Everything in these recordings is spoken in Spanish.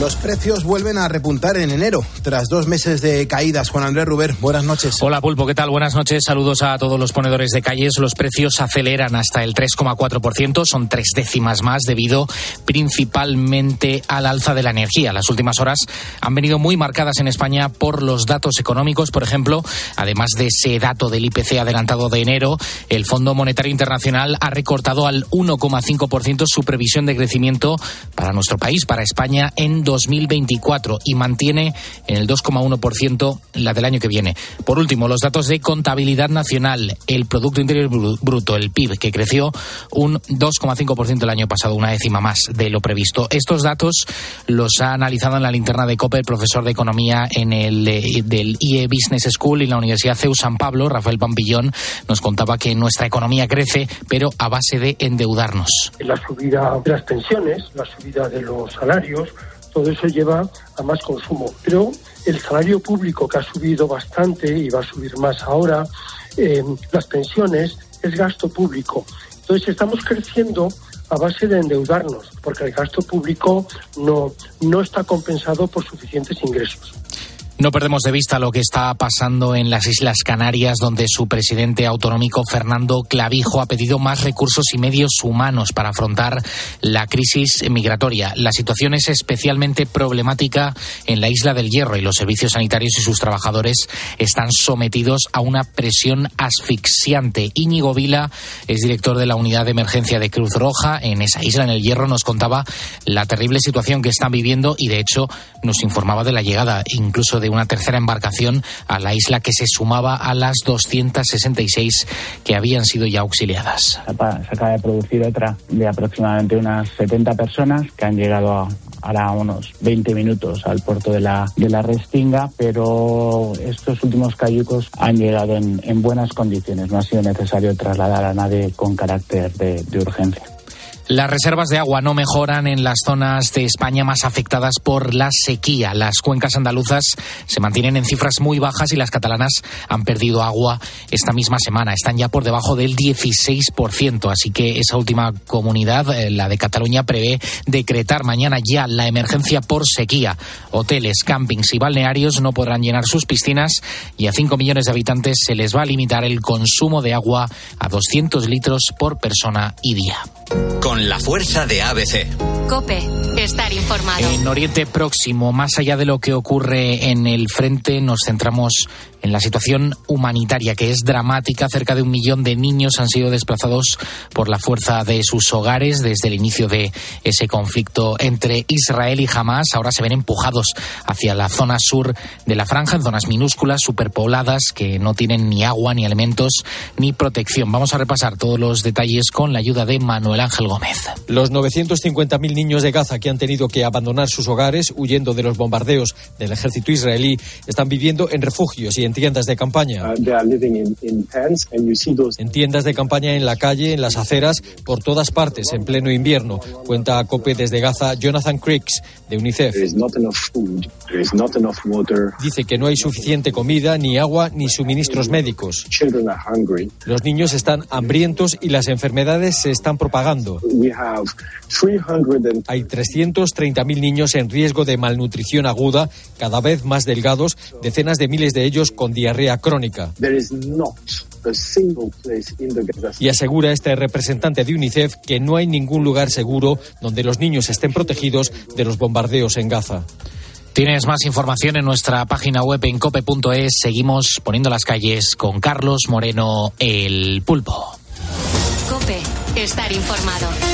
Los precios vuelven a repuntar en enero, tras dos meses de caídas. Juan Andrés Ruber, buenas noches. Hola Pulpo, ¿qué tal? Buenas noches. Saludos a todos los ponedores de calles. Los precios aceleran hasta el 3,4%, son tres décimas más debido principalmente al alza de la energía. Las últimas horas han venido muy marcadas en España por los datos económicos. Por ejemplo, además de ese dato del IPC adelantado de enero, el Fondo Monetario Internacional ha recortado al 1,5% su previsión de crecimiento para nuestro país, para España, en 2024 y mantiene en el 2,1% la del año que viene. Por último, los datos de contabilidad nacional, el Producto Interior Bruto, el PIB, que creció un 2,5% el año pasado, una décima más de lo previsto. Estos datos los ha analizado en la linterna de COPE el profesor de Economía en el eh, del IE Business School y la Universidad CEU San Pablo, Rafael Pampillón, nos contaba que nuestra economía crece, pero a base de endeudarnos. La subida de las pensiones, la subida de los salarios, todo eso lleva a más consumo. Pero el salario público que ha subido bastante y va a subir más ahora, las pensiones, es gasto público. Entonces estamos creciendo a base de endeudarnos, porque el gasto público no, no está compensado por suficientes ingresos. No perdemos de vista lo que está pasando en las Islas Canarias, donde su presidente autonómico Fernando Clavijo ha pedido más recursos y medios humanos para afrontar la crisis migratoria. La situación es especialmente problemática en la isla del Hierro y los servicios sanitarios y sus trabajadores están sometidos a una presión asfixiante. Íñigo Vila es director de la unidad de emergencia de Cruz Roja en esa isla, en el Hierro, nos contaba la terrible situación que están viviendo y de hecho nos informaba de la llegada incluso de una tercera embarcación a la isla que se sumaba a las 266 que habían sido ya auxiliadas. Se acaba de producir otra de aproximadamente unas 70 personas que han llegado a, ahora unos 20 minutos al puerto de la, de la Restinga, pero estos últimos cayucos han llegado en, en buenas condiciones. No ha sido necesario trasladar a nadie con carácter de, de urgencia. Las reservas de agua no mejoran en las zonas de España más afectadas por la sequía. Las cuencas andaluzas se mantienen en cifras muy bajas y las catalanas han perdido agua esta misma semana. Están ya por debajo del 16%. Así que esa última comunidad, eh, la de Cataluña, prevé decretar mañana ya la emergencia por sequía. Hoteles, campings y balnearios no podrán llenar sus piscinas y a 5 millones de habitantes se les va a limitar el consumo de agua a 200 litros por persona y día. Con la fuerza de ABC. Cope, estar informado. En Oriente Próximo, más allá de lo que ocurre en el frente, nos centramos en la situación humanitaria, que es dramática. Cerca de un millón de niños han sido desplazados por la fuerza de sus hogares desde el inicio de ese conflicto entre Israel y Hamas. Ahora se ven empujados hacia la zona sur de la franja, en zonas minúsculas, superpobladas, que no tienen ni agua, ni alimentos, ni protección. Vamos a repasar todos los detalles con la ayuda de Manuel Ángel Gómez. Los 950.000 niños de Gaza que han tenido que abandonar sus hogares huyendo de los bombardeos del ejército israelí están viviendo en refugios y en tiendas de campaña. En tiendas de campaña en la calle, en las aceras, por todas partes, en pleno invierno. Cuenta a COPE desde Gaza Jonathan Creeks, de UNICEF. Dice que no hay suficiente comida, ni agua, ni suministros médicos. Los niños están hambrientos y las enfermedades se están propagando. Hay 330.000 niños en riesgo de malnutrición aguda, cada vez más delgados, decenas de miles de ellos con diarrea crónica. Y asegura este representante de UNICEF que no hay ningún lugar seguro donde los niños estén protegidos de los bombardeos en Gaza. Tienes más información en nuestra página web en cope.es. Seguimos poniendo las calles con Carlos Moreno, el pulpo. Cope, estar informado.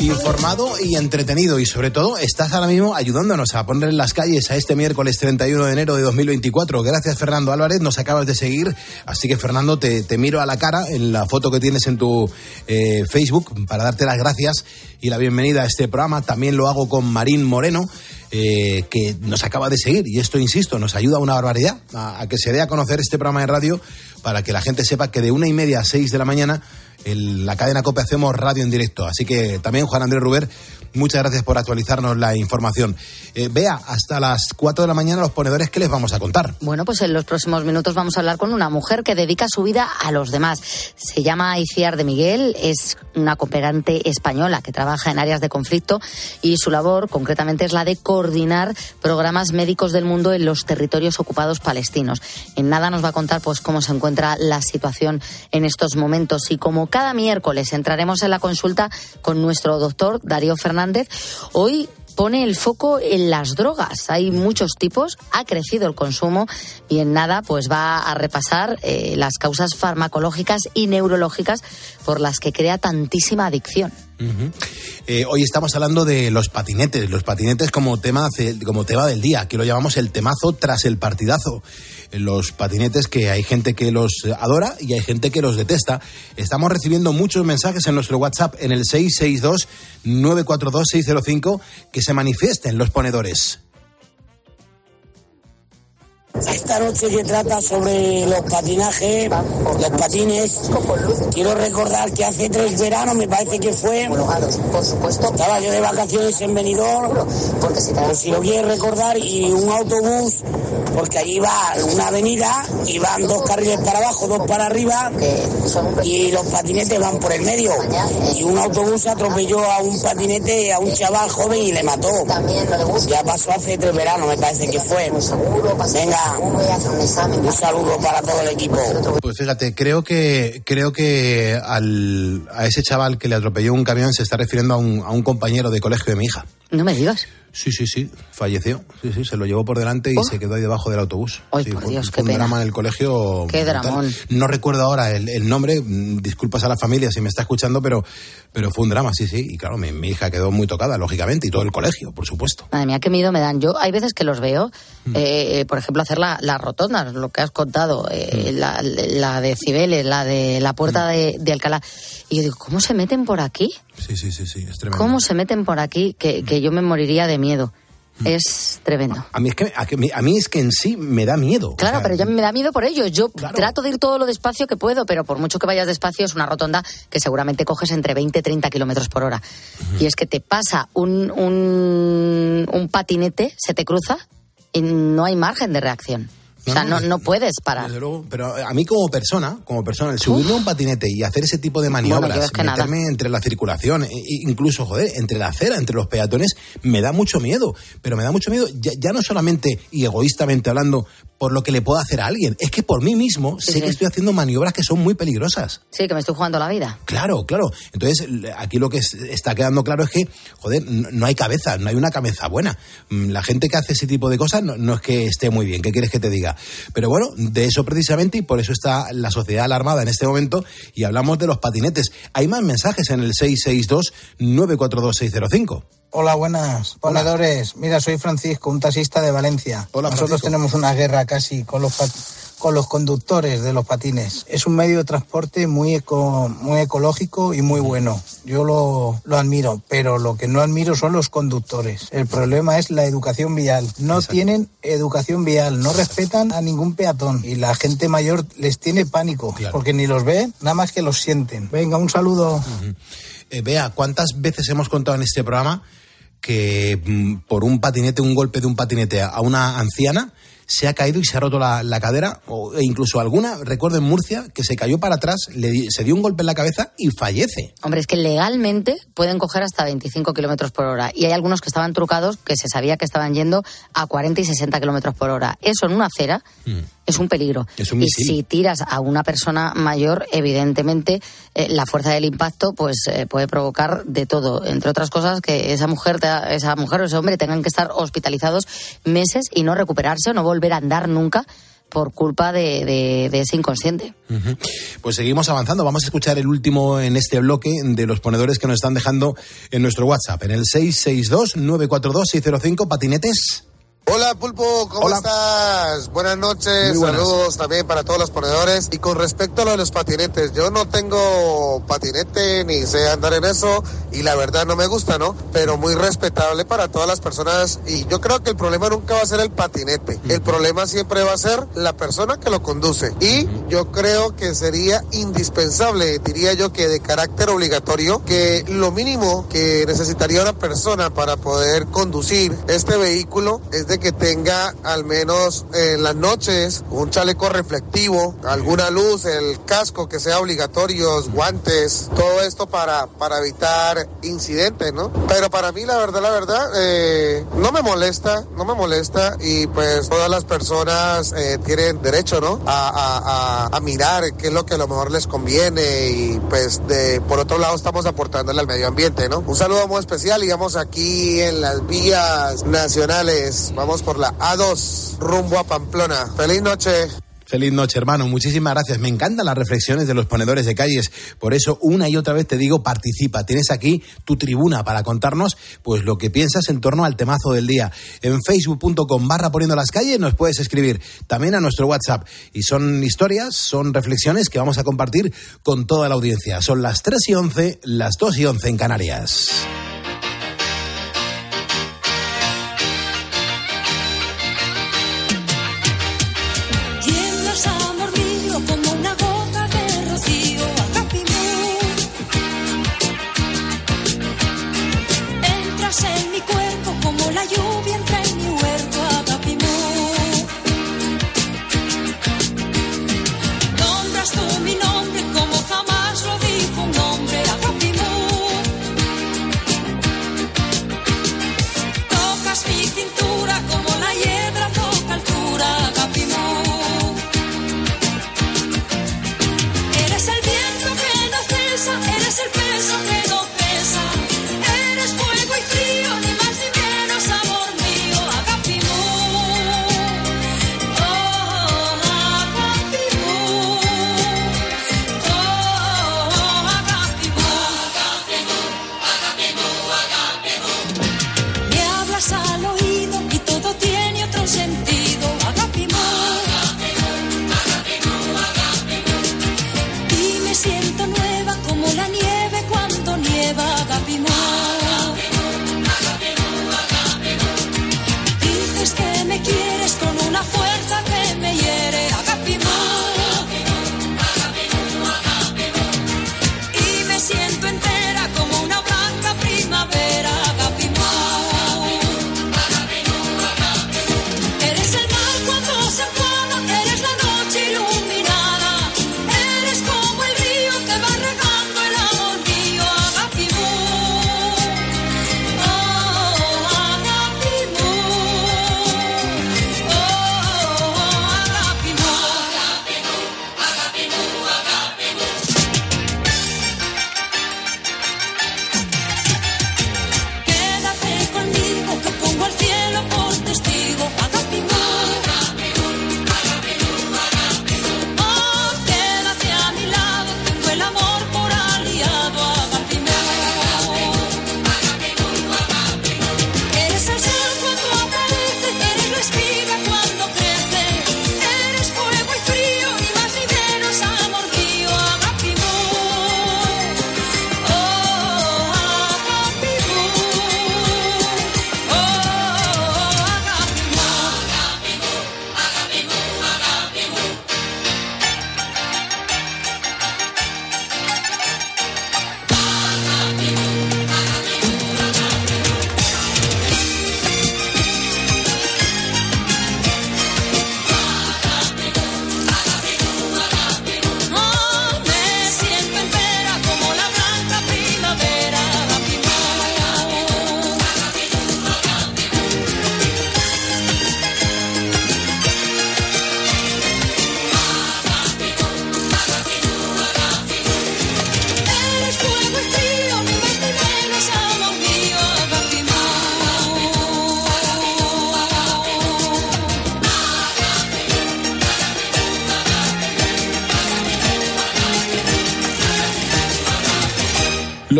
Informado y entretenido y sobre todo estás ahora mismo ayudándonos a poner en las calles a este miércoles 31 de enero de 2024. Gracias Fernando Álvarez, nos acabas de seguir. Así que Fernando, te, miro a la cara en la foto que tienes en tu eh, Facebook para darte las gracias y la bienvenida a este programa. También lo hago con Marín Moreno. Eh, que nos acaba de seguir y esto, insisto, nos ayuda una barbaridad a, a que se dé a conocer este programa de radio para que la gente sepa que de una y media a seis de la mañana en la cadena COPE hacemos radio en directo. Así que también Juan Andrés Ruber Muchas gracias por actualizarnos la información. Eh, Vea, hasta las 4 de la mañana los ponedores, ¿qué les vamos a contar? Bueno, pues en los próximos minutos vamos a hablar con una mujer que dedica su vida a los demás. Se llama Iciar de Miguel, es una cooperante española que trabaja en áreas de conflicto y su labor concretamente es la de coordinar programas médicos del mundo en los territorios ocupados palestinos. En nada nos va a contar pues cómo se encuentra la situación en estos momentos y como cada miércoles entraremos en la consulta con nuestro doctor Darío Fernández hoy pone el foco en las drogas. Hay muchos tipos, ha crecido el consumo y en nada pues va a repasar eh, las causas farmacológicas y neurológicas por las que crea tantísima adicción. Eh, hoy estamos hablando de los patinetes, los patinetes como tema, como tema del día, que lo llamamos el temazo tras el partidazo los patinetes que hay gente que los adora y hay gente que los detesta. Estamos recibiendo muchos mensajes en nuestro WhatsApp en el 662-942-605 que se manifiesten los ponedores. Esta noche que trata sobre los patinajes, los patines, quiero recordar que hace tres veranos, me parece que fue, por supuesto, estaba yo de vacaciones en Benidorm, porque si, lo quieres recordar, y un autobús, porque allí va una avenida y van dos carriles para abajo, dos para arriba, y los patinetes van por el medio. Y un autobús atropelló a un patinete, a un chaval joven y le mató. Ya pasó hace tres veranos, me parece que fue. Venga, un saludo para todo el equipo. Pues fíjate, creo que creo que al, a ese chaval que le atropelló un camión se está refiriendo a un, a un compañero de colegio de mi hija. No me digas. Sí, sí, sí, falleció. Sí, sí, se lo llevó por delante y oh. se quedó ahí debajo del autobús. Ay, por Dios, fue un drama en el colegio. Qué dramón. No recuerdo ahora el, nombre, disculpas a la familia si me está escuchando, pero, pero fue un drama, sí, sí. Y claro, mi, hija quedó muy tocada, lógicamente, y todo el colegio, por supuesto. Madre mía, qué miedo me dan. Yo hay veces que los veo, mm. eh, por ejemplo, hacer la, la, rotonda, lo que has contado, eh, mm. la, la, de Cibeles, la de la puerta de, de Alcalá. Y yo digo, ¿cómo se meten por aquí? Sí, sí, sí, sí, es tremendo. ¿Cómo se meten por aquí? Que, que yo me moriría de miedo. Es tremendo. A mí es que, a, mí es que en sí me da miedo. Claro, pero ya me da miedo por ello. Yo trato de ir todo lo despacio que puedo, pero por mucho que vayas despacio es una rotonda que seguramente coges entre 20 y 30 kilómetros por hora. Y es que te pasa un, un, un patinete, se te cruza y no hay margen de reacción. O sea, no, no puedes parar. pero a mí como persona, como persona, el subirme a un patinete y hacer ese tipo de maniobras, meterme entre la circulación, e, e incluso, joder, entre la acera, entre los peatones, me da mucho miedo. Pero me da mucho miedo, ya, no solamente y egoístamente hablando, por lo que le puedo hacer a alguien, es que por mí mismo sé que estoy haciendo maniobras que son muy peligrosas. Sí, que me estoy jugando la vida. Claro, claro. Entonces, aquí lo que está quedando claro es que, joder, no hay cabeza, no hay una cabeza buena. Mm, la gente que hace ese tipo de cosas no, no es que esté muy bien. ¿Qué quieres que te diga? Pero bueno, de eso precisamente y por eso está la sociedad alarmada en este momento y hablamos de los patinetes. Hay más mensajes en el 662-942-605. Hola, buenas, ponedores. Mira, soy Francisco, un taxista de Valencia. Nosotros tenemos una guerra casi con los con los conductores de los patines. Es un medio de transporte muy, eco, muy ecológico y muy bueno. Yo lo, lo, admiro, pero lo que no admiro son los conductores. El problema es la educación vial. No tienen educación vial, no respetan a ningún peatón y la gente mayor les tiene pánico porque ni los ve, nada más que los sienten. Venga, un saludo. Eh, vea, ¿cuántas veces hemos contado en este programa que mm, por un patinete, un golpe de un patinete a una anciana, se ha caído y se ha roto la, cadera, o, e incluso alguna, recuerdo en Murcia, que se cayó para atrás, le, se dio un golpe en la cabeza y fallece. Hombre, es que legalmente pueden coger hasta 25 kilómetros por hora. Y hay algunos que estaban trucados que se sabía que estaban yendo a 40 y 60 kilómetros por hora. Eso en una acera. Mm es un peligro. y si tiras a una persona mayor, evidentemente eh, la fuerza del impacto pues eh, puede provocar de todo, entre otras cosas que esa mujer, esa mujer o ese hombre tengan que estar hospitalizados meses y no recuperarse o no volver a andar nunca por culpa de, ese inconsciente. Pues seguimos avanzando. Vamos a escuchar el último en este bloque de los ponedores que nos están dejando en nuestro WhatsApp, en el 662-942-605, patinetes. Hola Pulpo, ¿cómo estás? Buenas noches, saludos también para todos los ponedores. Y con respecto a lo de los patinetes, yo no tengo patinete ni sé andar en eso y la verdad no me gusta, ¿no? Pero muy respetable para todas las personas y yo creo que el problema nunca va a ser el patinete, el problema siempre va a ser la persona que lo conduce. Y yo creo que sería indispensable, diría yo que de carácter obligatorio, que lo mínimo que necesitaría una persona para poder conducir este vehículo es de que tenga al menos en las noches un chaleco reflectivo, alguna luz, el casco que sea obligatorio, guantes, todo esto para, para evitar incidentes, ¿no? Pero para mí la verdad, la verdad, eh, no me molesta, no me molesta y pues todas las personas eh, tienen derecho, ¿no? A, a, a, mirar qué es lo que a lo mejor les conviene y pues de, por otro lado estamos aportándole al medio ambiente, ¿no? Un saludo muy especial y vamos aquí en las vías nacionales. Vamos por la A2 rumbo a Pamplona. Feliz noche. Feliz noche, hermano. Muchísimas gracias. Me encantan las reflexiones de los ponedores de calles. Por eso, una y otra vez te digo, participa. Tienes aquí tu tribuna para contarnos pues lo que piensas en torno al temazo del día. En facebook.com barra poniendo las calles nos puedes escribir también a nuestro WhatsApp. Y son historias, son reflexiones que vamos a compartir con toda la audiencia. Son las 3 y 11, las 2 y 11 en Canarias.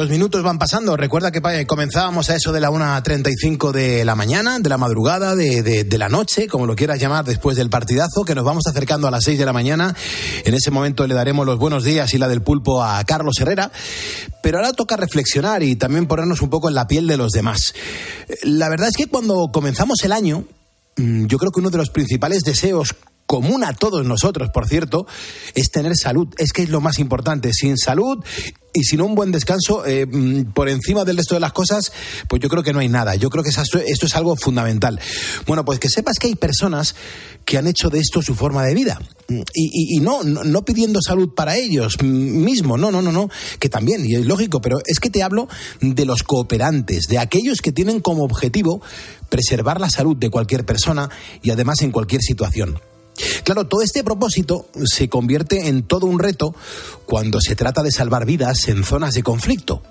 Los minutos van pasando. Recuerda que comenzábamos a eso de la 1.35 de la mañana, de la madrugada, de, de, la noche, como lo quieras llamar, después del partidazo, que nos vamos acercando a las 6 de la mañana. En ese momento le daremos los buenos días y la del pulpo a Carlos Herrera. Pero ahora toca reflexionar y también ponernos un poco en la piel de los demás. La verdad es que cuando comenzamos el año, mm, yo creo que uno de los principales deseos común a todos nosotros, por cierto, es tener salud. Es que es lo más importante. Sin salud y sin un buen descanso, eh, mm, por encima del resto de las cosas, pues yo creo que no hay nada. Yo creo que esto es algo fundamental. Bueno, pues que sepas que hay personas que han hecho de esto su forma de vida. Y, no, no, pidiendo salud para ellos mismos, no, no, no, no, que también, y es lógico, pero es que te hablo de los cooperantes, de aquellos que tienen como objetivo preservar la salud de cualquier persona y además en cualquier situación. Claro, todo este propósito se convierte en todo un reto cuando se trata de salvar vidas en zonas de conflicto.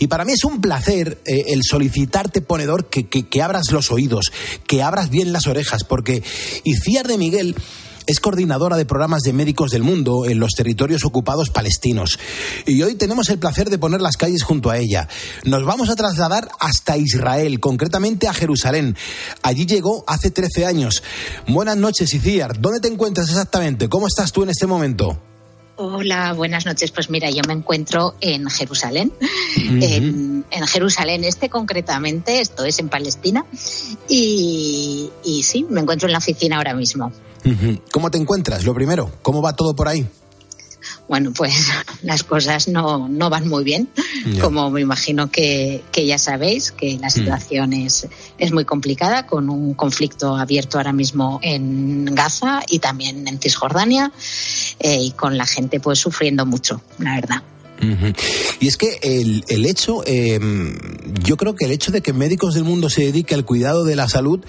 Y para mí es un placer eh, el solicitarte, ponedor, que, que, abras los oídos, que abras bien las orejas, porque Iciar de Miguel es coordinadora de programas de médicos del mundo en los territorios ocupados palestinos. Y hoy tenemos el placer de poner las calles junto a ella. Nos vamos a trasladar hasta Israel, concretamente a Jerusalén. Allí llegó hace 13 años. Buenas noches, Iciar. ¿Dónde te encuentras exactamente? ¿Cómo estás tú en este momento? Hola, buenas noches. Pues mira, yo me encuentro en Jerusalén, en, Jerusalén este concretamente, esto es en Palestina, y, y sí, me encuentro en la oficina ahora mismo. ¿Cómo te encuentras? Lo primero, ¿cómo va todo por ahí? Bueno, pues las cosas no, van muy bien, como me imagino que, ya sabéis, que la mm. situación es, es muy complicada, con un conflicto abierto ahora mismo en Gaza y también en Cisjordania, eh, y con la gente pues sufriendo mucho, la verdad. Y es que el, el hecho, em, yo creo que el hecho de que Médicos del Mundo se dedique al cuidado de la salud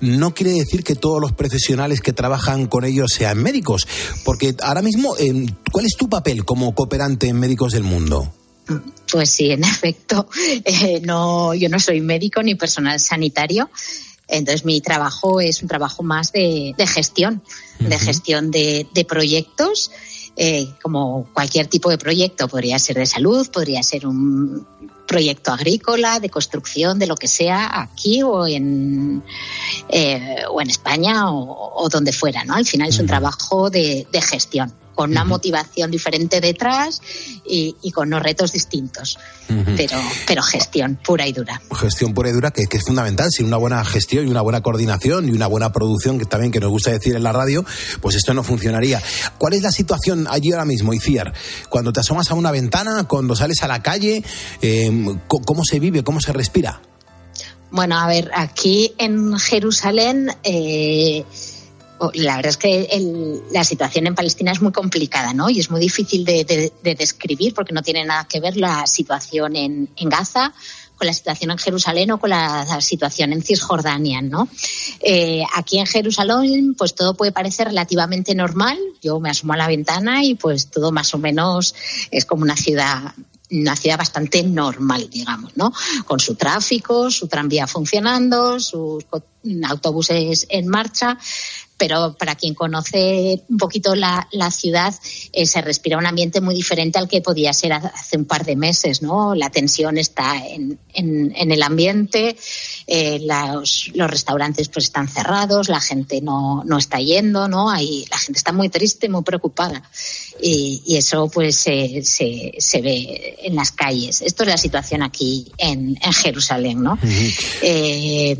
no quiere decir que todos los profesionales que trabajan con ellos sean médicos. Porque ahora mismo, em, ¿cuál es tu papel como cooperante en Médicos del Mundo? Pues sí, en efecto, eh, no, yo no soy médico ni personal sanitario. Entonces mi trabajo es un trabajo más de, gestión, de gestión de, de proyectos eh, como cualquier tipo de proyecto, podría ser de salud, podría ser un proyecto agrícola, de construcción, de lo que sea, aquí o en, eh, o en España o, donde fuera, ¿no? Al final es un trabajo de gestión con una motivación diferente detrás y, con unos retos distintos. pero, pero gestión pura y dura. Gestión pura y dura que, es fundamental. Sin una buena gestión y una buena coordinación y una buena producción, que también que nos gusta decir en la radio, pues esto no funcionaría. ¿Cuál es la situación allí ahora mismo, Iciar? Cuando te asomas a una ventana, cuando sales a la calle, em, ¿cómo se vive, cómo se respira? Bueno, a ver, aquí en Jerusalén eh, la verdad es que la situación en Palestina es muy complicada, ¿no? Y es muy difícil de, describir porque no tiene nada que ver la situación en, Gaza con la situación en Jerusalén o con la, situación en Cisjordania, ¿no? Eh, aquí en Jerusalén, pues todo puede parecer relativamente normal. Yo me asomo a la ventana y pues todo más o menos es como una ciudad una ciudad bastante normal, digamos, ¿no? Con su tráfico, su tranvía funcionando, sus autobuses en marcha, pero para quien conoce un poquito la, ciudad, eh, se respira un ambiente muy diferente al que podía ser hace un par de meses, ¿no? La tensión está en, el ambiente, eh, los, restaurantes pues están cerrados, la gente no, está yendo, ¿no? Ahí, la gente está muy triste, muy preocupada. Y, eso pues se, ve en las calles. Esto es la situación aquí en, Jerusalén, ¿no? Eh,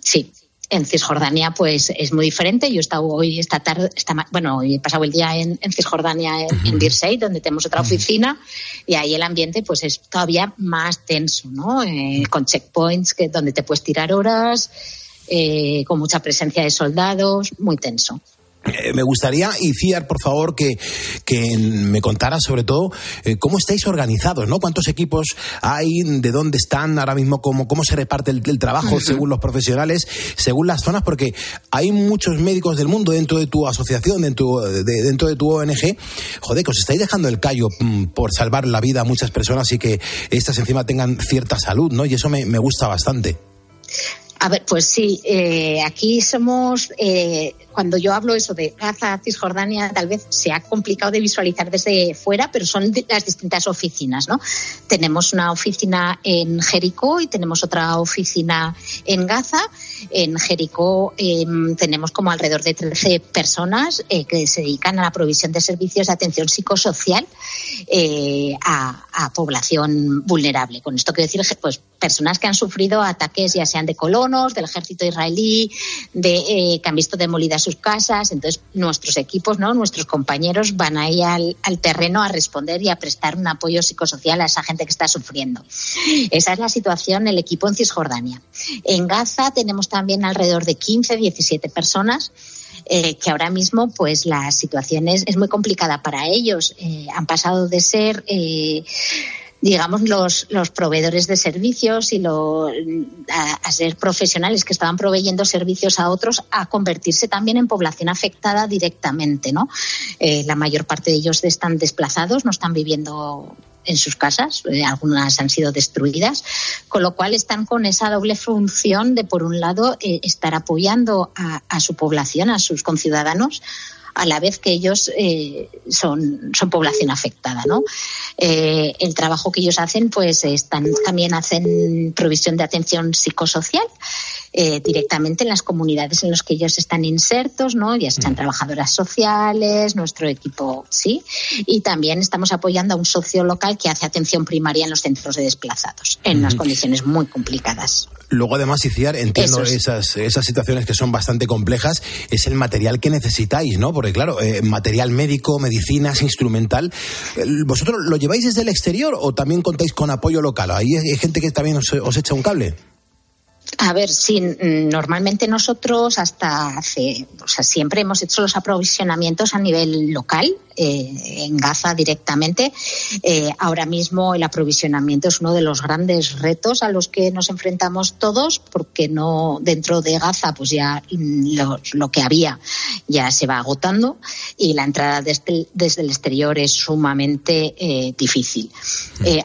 sí en Cisjordania pues es muy diferente. Yo he estado hoy esta tarde, bueno, he pasado el día en, Cisjordania, en, Birsey, donde tenemos otra oficina, y ahí el ambiente pues es todavía más tenso, ¿no? Eh, con checkpoints que, donde te puedes tirar horas, eh, con mucha presencia de soldados, muy tenso. Eh, me gustaría, Iciar, por favor, que, que me contara sobre todo eh, cómo estáis organizados, ¿no? ¿Cuántos equipos hay? ¿De dónde están ahora mismo? ¿Cómo, cómo se reparte el, trabajo según los profesionales, según las zonas? Porque hay muchos médicos del mundo dentro de tu asociación, dentro de, dentro de tu ONG. Joder, que os estáis dejando el callo mm, por salvar la vida a muchas personas y que estas encima tengan cierta salud, ¿no? Y eso me, me gusta bastante. A ver, pues sí, eh, aquí somos, eh, cuando yo hablo eso de Gaza, Cisjordania, tal vez se ha complicado de visualizar desde fuera, pero son las distintas oficinas, ¿no? Tenemos una oficina en Jericó y tenemos otra oficina en Gaza. En Jericó em, tenemos como alrededor de 13 personas eh, que se dedican a la provisión de servicios de atención psicosocial a, a, población vulnerable. Con esto quiero decir, pues, personas que han sufrido ataques ya sean de colonos, del ejército israelí, de, eh, que han visto demolidas sus casas. Entonces, nuestros equipos, ¿no? nuestros compañeros van ahí al, terreno a responder y a prestar un apoyo psicosocial a esa gente que está sufriendo. Esa es la situación el equipo en Cisjordania. En Gaza tenemos también alrededor de 15, 17 personas. Eh, que ahora mismo pues la situación es, es muy complicada para ellos. Eh, han pasado de ser eh, digamos, los, los proveedores de servicios y lo, a, ser profesionales que estaban proveyendo servicios a otros a convertirse también en población afectada directamente, ¿no? Eh, la mayor parte de ellos están desplazados, no están viviendo en sus casas, eh, algunas han sido destruidas, con lo cual están con esa doble función de, por un lado, eh, estar apoyando a, a su población, a sus conciudadanos, a la vez que ellos eh, son, son población afectada. ¿no? Eh, el trabajo que ellos hacen, pues están, también hacen provisión de atención psicosocial eh, directamente en las comunidades en las que ellos están insertos, ¿no? ya sean mm. trabajadoras sociales, nuestro equipo, sí, y también estamos apoyando a un socio local que hace atención primaria en los centros de desplazados, en unas condiciones muy complicadas. Luego, además, Iciar, entiendo esas, esas situaciones que son bastante complejas, es el material que necesitáis, ¿no? Porque, claro, eh, material médico, medicinas, instrumental, ¿vosotros lo lleváis desde el exterior o también contáis con apoyo local? Ahí hay gente que también os echa un cable. A ver, sí, normalmente nosotros hasta hace, o sea, siempre hemos hecho los aprovisionamientos a nivel local, eh, en Gaza directamente. Eh, ahora mismo el aprovisionamiento es uno de los grandes retos a los que nos enfrentamos todos, porque no dentro de Gaza, pues ya lo, que había ya se va agotando y la entrada desde, desde el exterior es sumamente eh, difícil.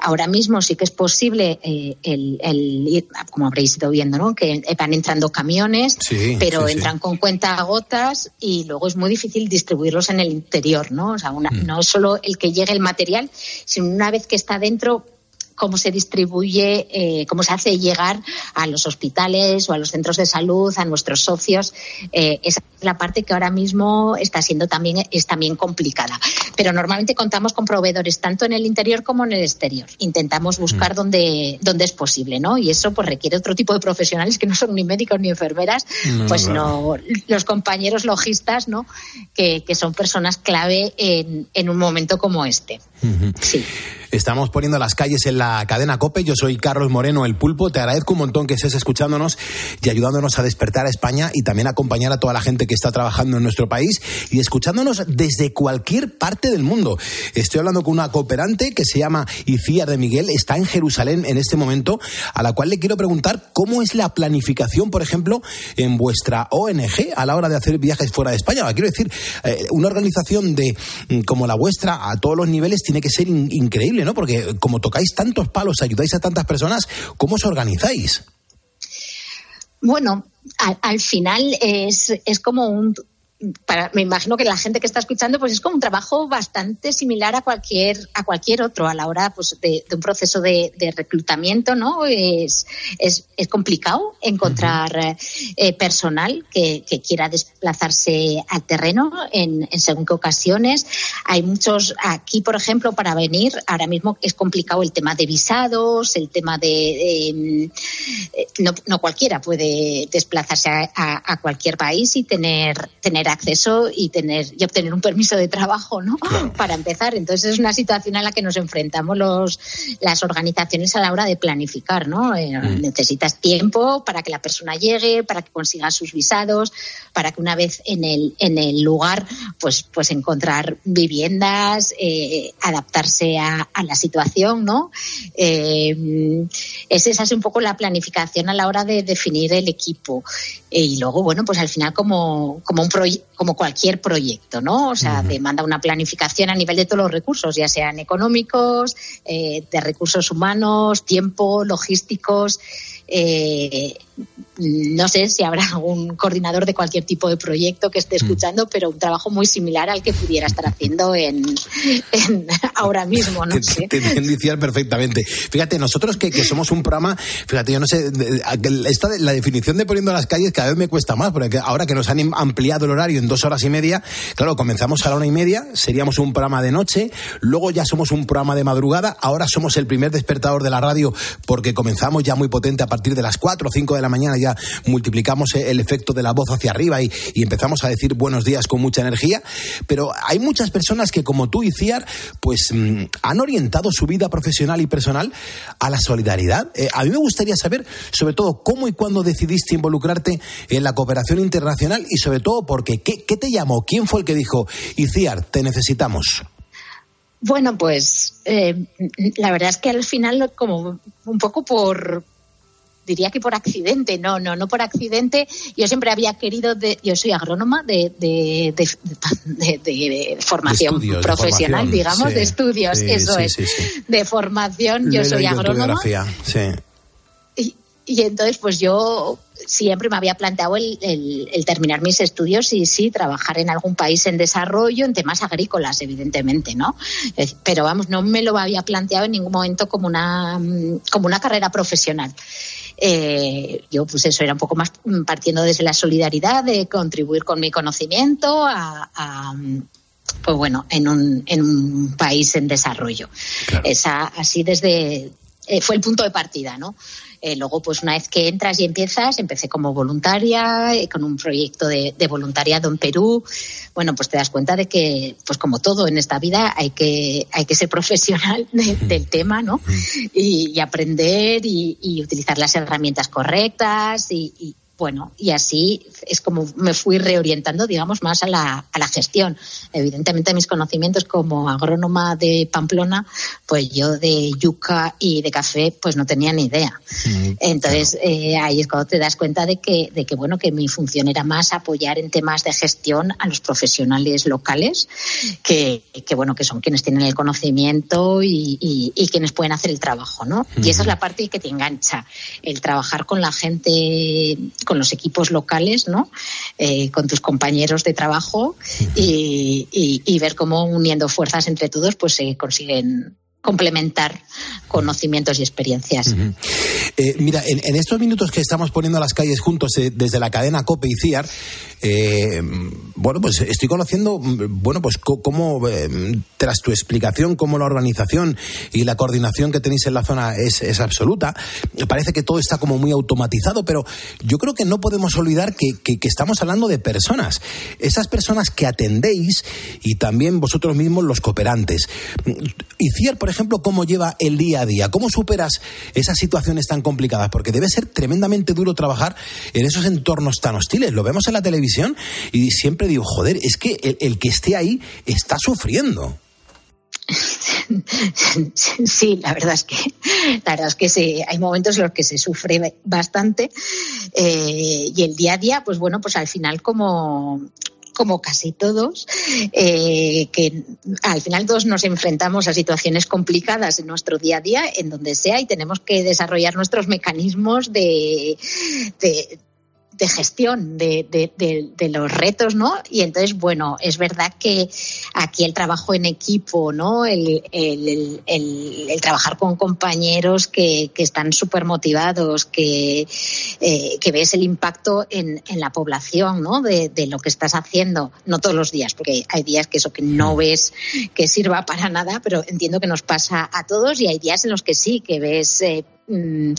ahora mismo sí que es posible el, el, como habréis ido viendo, ¿no? que van entrando camiones, pero entran con cuenta gotas y luego es muy difícil distribuirlos en el interior, ¿no? Mm. no solo el que llegue el material, sino una vez que está dentro, cómo se distribuye, eh, cómo se hace llegar a los hospitales o a los centros de salud, a nuestros socios. Eh, esa es la parte que ahora mismo está siendo también, es también complicada. Pero normalmente contamos con proveedores tanto en el interior como en el exterior. Intentamos buscar mm. donde, donde es posible, ¿no? Y eso pues requiere otro tipo de profesionales que no son ni médicos ni enfermeras, pues no, los compañeros logistas, ¿no? Que, que son personas clave en, en un momento como este. Sí. Estamos poniendo las calles en la cadena Cope. Yo soy Carlos Moreno, el pulpo. Te agradezco un montón que estés escuchándonos y ayudándonos a despertar a España y también acompañar a toda la gente que está trabajando en nuestro país y escuchándonos desde cualquier parte del mundo. Estoy hablando con una cooperante que se llama Icía de Miguel. Está en Jerusalén en este momento, a la cual le quiero preguntar cómo es la planificación, por ejemplo, en vuestra ONG a la hora de hacer viajes fuera de España. Quiero decir, eh, una organización de mm, como la vuestra a todos los niveles tiene que ser increíble ¿no? Porque como tocáis tantos palos, ayudáis a tantas personas, ¿cómo os organizáis? Bueno, al, final es, es como un, me imagino que la gente que está escuchando, pues es como un trabajo bastante similar a cualquier, a cualquier otro a la hora pues, de, un proceso de, reclutamiento, ¿no? Es, es, es complicado encontrar eh, personal que, quiera desplazarse al terreno en, según qué ocasiones. Hay muchos, aquí, por ejemplo, para venir, ahora mismo es complicado el tema de visados, el tema de, eh, no, cualquiera puede desplazarse a, a, cualquier país y tener, tener acceso y tener y obtener un permiso de trabajo, ¿no? Para empezar. Entonces es una situación a la que nos enfrentamos los, las organizaciones a la hora de planificar, ¿no? Eh, mm. Necesitas tiempo para que la persona llegue, para que consiga sus visados, para que una vez en el, en el lugar, pues, pues encontrar viviendas, eh, adaptarse a, a, la situación, ¿no? Eh, es, esa es un poco la planificación a la hora de definir el equipo. y luego, bueno, pues al final como, como un proyecto como cualquier proyecto, ¿no? O sea, demanda una planificación a nivel de todos los recursos, ya sean económicos, eh, de recursos humanos, tiempo, logísticos. Eh, no sé si habrá algún coordinador de cualquier tipo de proyecto que esté mm. escuchando, pero un trabajo muy similar al que pudiera estar haciendo en, ahora mismo, no sé. Te, te perfectamente. Fíjate, nosotros que, somos un programa, fíjate, yo no sé, esta, la definición de poniendo las calles cada vez me cuesta más, porque ahora que nos han ampliado el horario en dos horas y media, claro, comenzamos a la una y media, seríamos un programa de noche, luego ya somos un programa de madrugada, ahora somos el primer despertador de la radio porque comenzamos ya muy potente a partir de las cuatro o cinco de la mañana ya multiplicamos el efecto de la voz hacia arriba y, empezamos a decir buenos días con mucha energía. Pero hay muchas personas que, como tú y Ciar, pues mm, han orientado su vida profesional y personal a la solidaridad. Eh, a mí me gustaría saber, sobre todo, cómo y cuándo decidiste involucrarte en la cooperación internacional y, sobre todo, porque ¿qué, qué te llamó? ¿Quién fue el que dijo, Iciar, te necesitamos? Bueno, pues eh, la verdad es que al final, como un poco por, diría que por accidente, no, no, no por accidente. Yo siempre había querido, de, yo soy agrónoma de, de, de, formación profesional, digamos, de estudios, eso es, de formación, yo soy agrónoma. Y, y entonces, pues yo siempre me había planteado el, el, terminar mis estudios y sí, trabajar en algún país en desarrollo, en temas agrícolas, evidentemente, ¿no? Pero vamos, no me lo había planteado en ningún momento como una, como una carrera profesional. Eh, yo, pues eso era un poco más partiendo desde la solidaridad, de contribuir con mi conocimiento a, pues bueno, en un, en un país en desarrollo. Esa, así desde, eh, fue el punto de partida, ¿no? Eh, luego, pues una vez que entras y empiezas, empecé como voluntaria, eh, con un proyecto de, voluntariado en Perú. Bueno, pues te das cuenta de que, pues como todo en esta vida, hay que, hay que ser profesional del tema, ¿no? Y, aprender y, utilizar las herramientas correctas y, bueno, y así es como me fui reorientando, digamos, más a la, a la gestión. Evidentemente, mis conocimientos como agrónoma de Pamplona, pues yo de yuca y de café, pues no tenía ni idea. Mm, Entonces, eh, ahí es cuando te das cuenta de que, de que, bueno, que mi función era más apoyar en temas de gestión a los profesionales locales, que, que bueno, que son quienes tienen el conocimiento y, y, quienes pueden hacer el trabajo, ¿no? Y esa es la parte que te engancha, el trabajar con la gente con los equipos locales, ¿no? Eh, con tus compañeros de trabajo y, ver cómo uniendo fuerzas entre todos pues se consiguen complementar conocimientos y experiencias. Eh, mira, en, estos minutos que estamos poniendo a las calles juntos eh, desde la cadena COPE y CIAR, eh, bueno, pues estoy conociendo, bueno, pues cómo, tras tu explicación, cómo la organización y la coordinación que tenéis en la zona es, es, absoluta. Parece que todo está como muy automatizado, pero yo creo que no podemos olvidar que, que estamos hablando de personas. Esas personas que atendéis y también vosotros mismos los cooperantes. Y CIAR, por ejemplo, cómo lleva el día a día, cómo superas esas situaciones tan complicadas, porque debe ser tremendamente duro trabajar en esos entornos tan hostiles. Lo vemos en la televisión y siempre digo, joder, es que el, que esté ahí está sufriendo. Sí, la verdad es que la verdad es que sí, hay momentos en los que se sufre bastante eh, y el día a día, pues bueno, pues al final como como casi todos, eh, que al final todos nos enfrentamos a situaciones complicadas en nuestro día a día, en donde sea, y tenemos que desarrollar nuestros mecanismos de, de de gestión de, de, los retos, ¿no? Y entonces, bueno, es verdad que aquí el trabajo en equipo, ¿no? El, el, el, trabajar con compañeros que, que están súper motivados, que, eh, que ves el impacto en, en la población, ¿no? De, lo que estás haciendo, no todos los días, porque hay días que eso que no ves que sirva para nada, pero entiendo que nos pasa a todos y hay días en los que sí, que ves eh, Mm,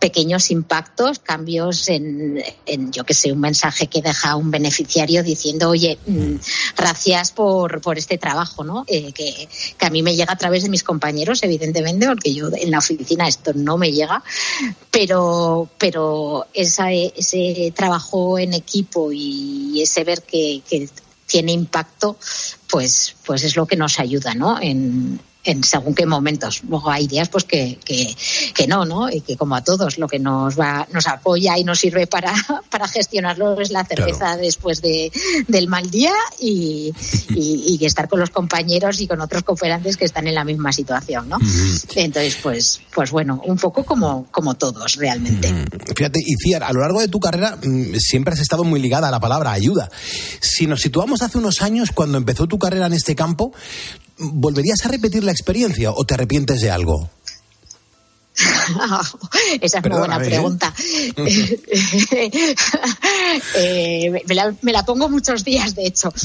pequeños impactos, cambios en, yo que sé, un mensaje que deja un beneficiario diciendo, oye, mm, gracias por, por este trabajo, ¿no? Eh, que, que, a mí me llega a través de mis compañeros, evidentemente, porque yo en la oficina esto no me llega, pero, pero esa, ese trabajo en equipo y ese ver que, que tiene impacto, pues, pues es lo que nos ayuda, ¿no? En, en según qué momentos. Luego hay días pues que, que, no, ¿no? Y que como a todos lo que nos va, nos apoya y nos sirve para, para gestionarlo es la cerveza después de, del mal día y, y, estar con los compañeros y con otros cooperantes que están en la misma situación, ¿no? Entonces, pues, pues bueno, un poco como, como todos realmente. Fíjate, Iciar, a lo largo de tu carrera mm, siempre has estado muy ligada a la palabra ayuda. Si nos situamos hace unos años, cuando empezó tu carrera en este campo, ¿volverías a repetir la experiencia o te arrepientes de algo? Esa es una buena ¿eh? pregunta. Eh, me, la, pongo muchos días, de hecho.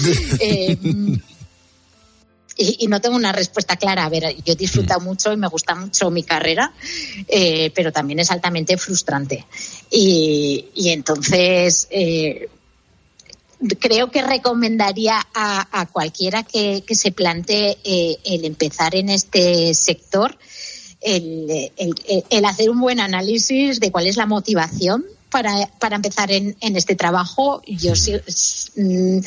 Eh, y, no tengo una respuesta clara. A ver, yo he disfrutado mm. mucho y me gusta mucho mi carrera, pero también es altamente frustrante. Y, entonces, creo que recomendaría a, cualquiera que, se plantee eh, el empezar en este sector, el, hacer un buen análisis de cuál es la motivación para, empezar en, este trabajo. Yo mm,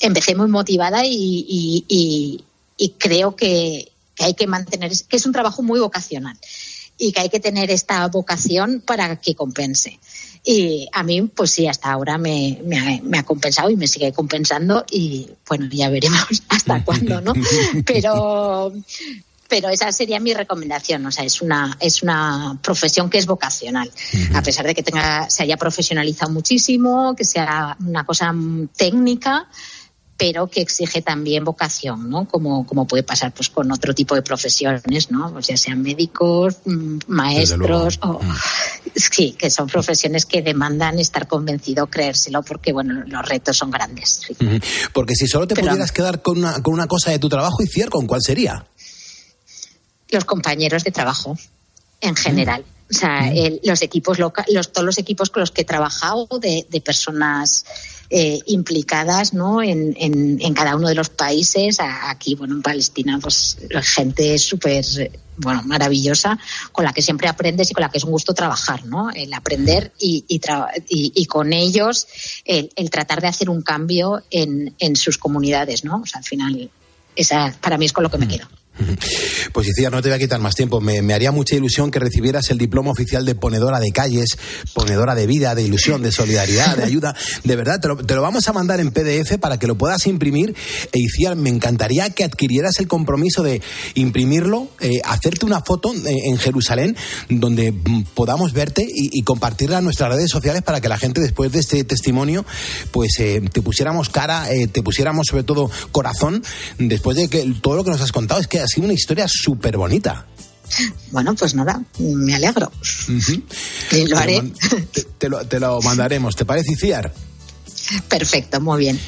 empecé muy motivada y, creo que, que, hay que mantener, que es un trabajo muy vocacional y que hay que tener esta vocación para que compense. Y a mí, pues sí, hasta ahora me, ha, compensado y me sigue compensando y bueno, ya veremos hasta cuándo, ¿no? Pero, pero esa sería mi recomendación. O sea, es una, es una profesión que es vocacional. A pesar de que tenga, se haya profesionalizado muchísimo, que sea una cosa técnica, pero que exige también vocación, ¿no? Como, como puede pasar pues con otro tipo de profesiones, ¿no? Pues ya sean médicos, mm, maestros, o, mm. sí, que son profesiones que demandan estar convencido, creérselo, porque bueno, los retos son grandes. Porque si solo te pudieras quedar con una, con una cosa de tu trabajo, y ¿con cuál sería? Los compañeros de trabajo, en general. O sea, los equipos locales, los, todos los equipos con los que he trabajado de, de personas eh, implicadas ¿no? En, en, cada uno de los países. Aquí, bueno, en Palestina, pues gente súper bueno, maravillosa, con la que siempre aprendes y con la que es un gusto trabajar, ¿no? El aprender y, y, y, con ellos el, el, tratar de hacer un cambio en, en sus comunidades, ¿no? O sea, al final, esa para mí es con lo que me mm. quedo. Pues no te voy a quitar más tiempo. Me, haría mucha ilusión que recibieras el diploma oficial de ponedora de calles, ponedora de vida, de ilusión, de solidaridad, de ayuda. De verdad, te lo, vamos a mandar en PDF para que lo puedas imprimir. E me encantaría que adquirieras el compromiso de imprimirlo, eh, hacerte una foto eh, en Jerusalén donde mm, podamos verte y, compartirla en nuestras redes sociales para que la gente después de este testimonio pues eh, te pusiéramos cara, te pusiéramos sobre todo corazón después de que todo lo que nos has contado es que ha sido una historia súper bonita. Bueno, pues nada, me alegro. lo haré. Te, lo, mandaremos. ¿Te parece, Iciar? Perfecto, muy bien.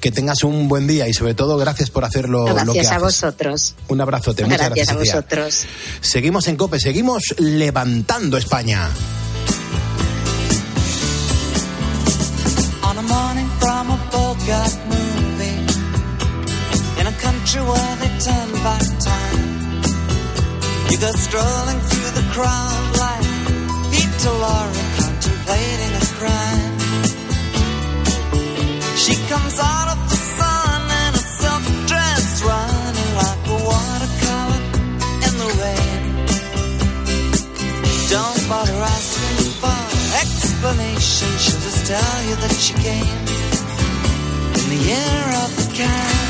Que tengas un buen día y sobre todo gracias por hacerlo gracias lo que a vosotros. Un abrazote. Muchas gracias, gracias a vosotros. Seguimos en COPE, seguimos levantando España. On a morning from a they turn back time. You go strolling through the crowd like Peter Laura contemplating a crime. She comes out of the sun in a silk dress, running like a watercolor in the rain. Don't bother asking for explanation, she'll just tell you that she came in the year of the cat.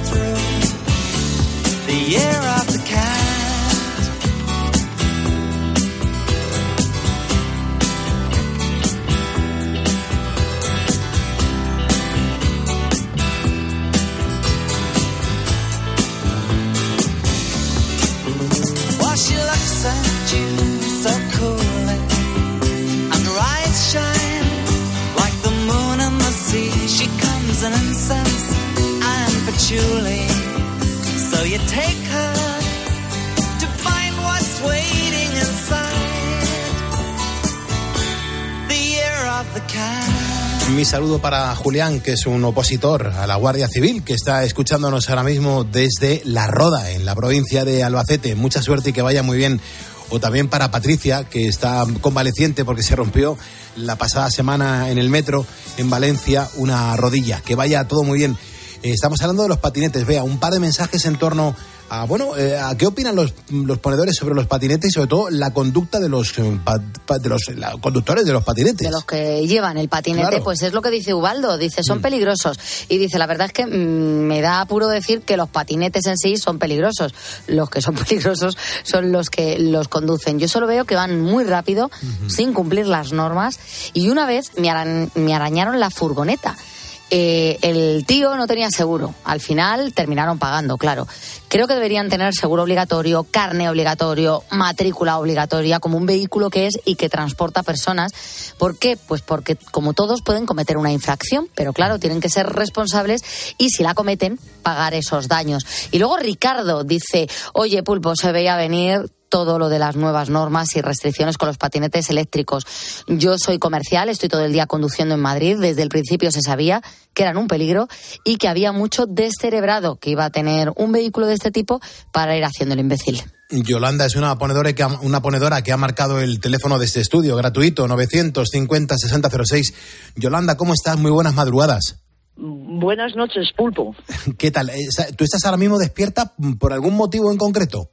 the of para Julián, que es un opositor a la Guardia Civil, que está escuchándonos ahora mismo desde La Roda, en la provincia de Albacete. Mucha suerte y que vaya muy bien o también para Patricia, que está convaleciente porque se rompió la pasada semana en el metro en Valencia una rodilla. Que vaya todo muy bien. Eh, estamos hablando de los patinetes. Vea, un par de mensajes en torno a, bueno, eh, a qué opinan los, los, ponedores sobre los patinetes y sobre todo la conducta de los, eh, de los conductores de los patinetes. De los que llevan el patinete, pues es lo que dice Ubaldo, dice, son mm. peligrosos. Y dice, la verdad es que mm, me da apuro decir que los patinetes en sí son peligrosos. Los que son peligrosos son los que los conducen. Yo solo veo que van muy rápido, sin cumplir las normas, y una vez me, me arañaron la furgoneta. Eh, el tío no tenía seguro. Al final terminaron pagando, claro. Creo que deberían tener seguro obligatorio, carne obligatorio, matrícula obligatoria, como un vehículo que es y que transporta personas. ¿Por qué? Pues porque, como todos, pueden cometer una infracción, pero claro, tienen que ser responsables y si la cometen, pagar esos daños. Y luego Ricardo dice, oye, Pulpo, se veía venir todo lo de las nuevas normas y restricciones con los patinetes eléctricos. Yo soy comercial, estoy todo el día conduciendo en Madrid. Desde el principio se sabía que eran un peligro y que había mucho descerebrado que iba a tener un vehículo de este tipo para ir haciendo el imbécil. Yolanda es una ponedora, que ha, una ponedora que ha marcado el teléfono de este estudio, gratuito, 950-6006. Yolanda, ¿cómo estás? Muy buenas madrugadas. Buenas noches, Pulpo. ¿Qué tal? ¿Tú estás ahora mismo despierta por algún motivo en concreto?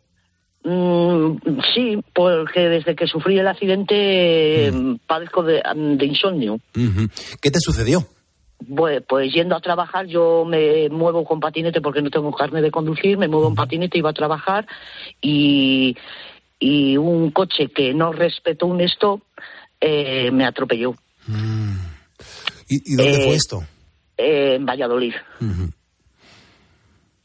Mm, sí, porque desde que sufrí el accidente mm. padezco de, insomnio. ¿Qué te sucedió? Pues, pues, yendo a trabajar, yo me muevo con patinete porque no tengo carne de conducir, me muevo en patinete, iba a trabajar y, y un coche que no respetó un stop eh, me atropelló. Mm. ¿Y, dónde fue eh, esto? en Valladolid.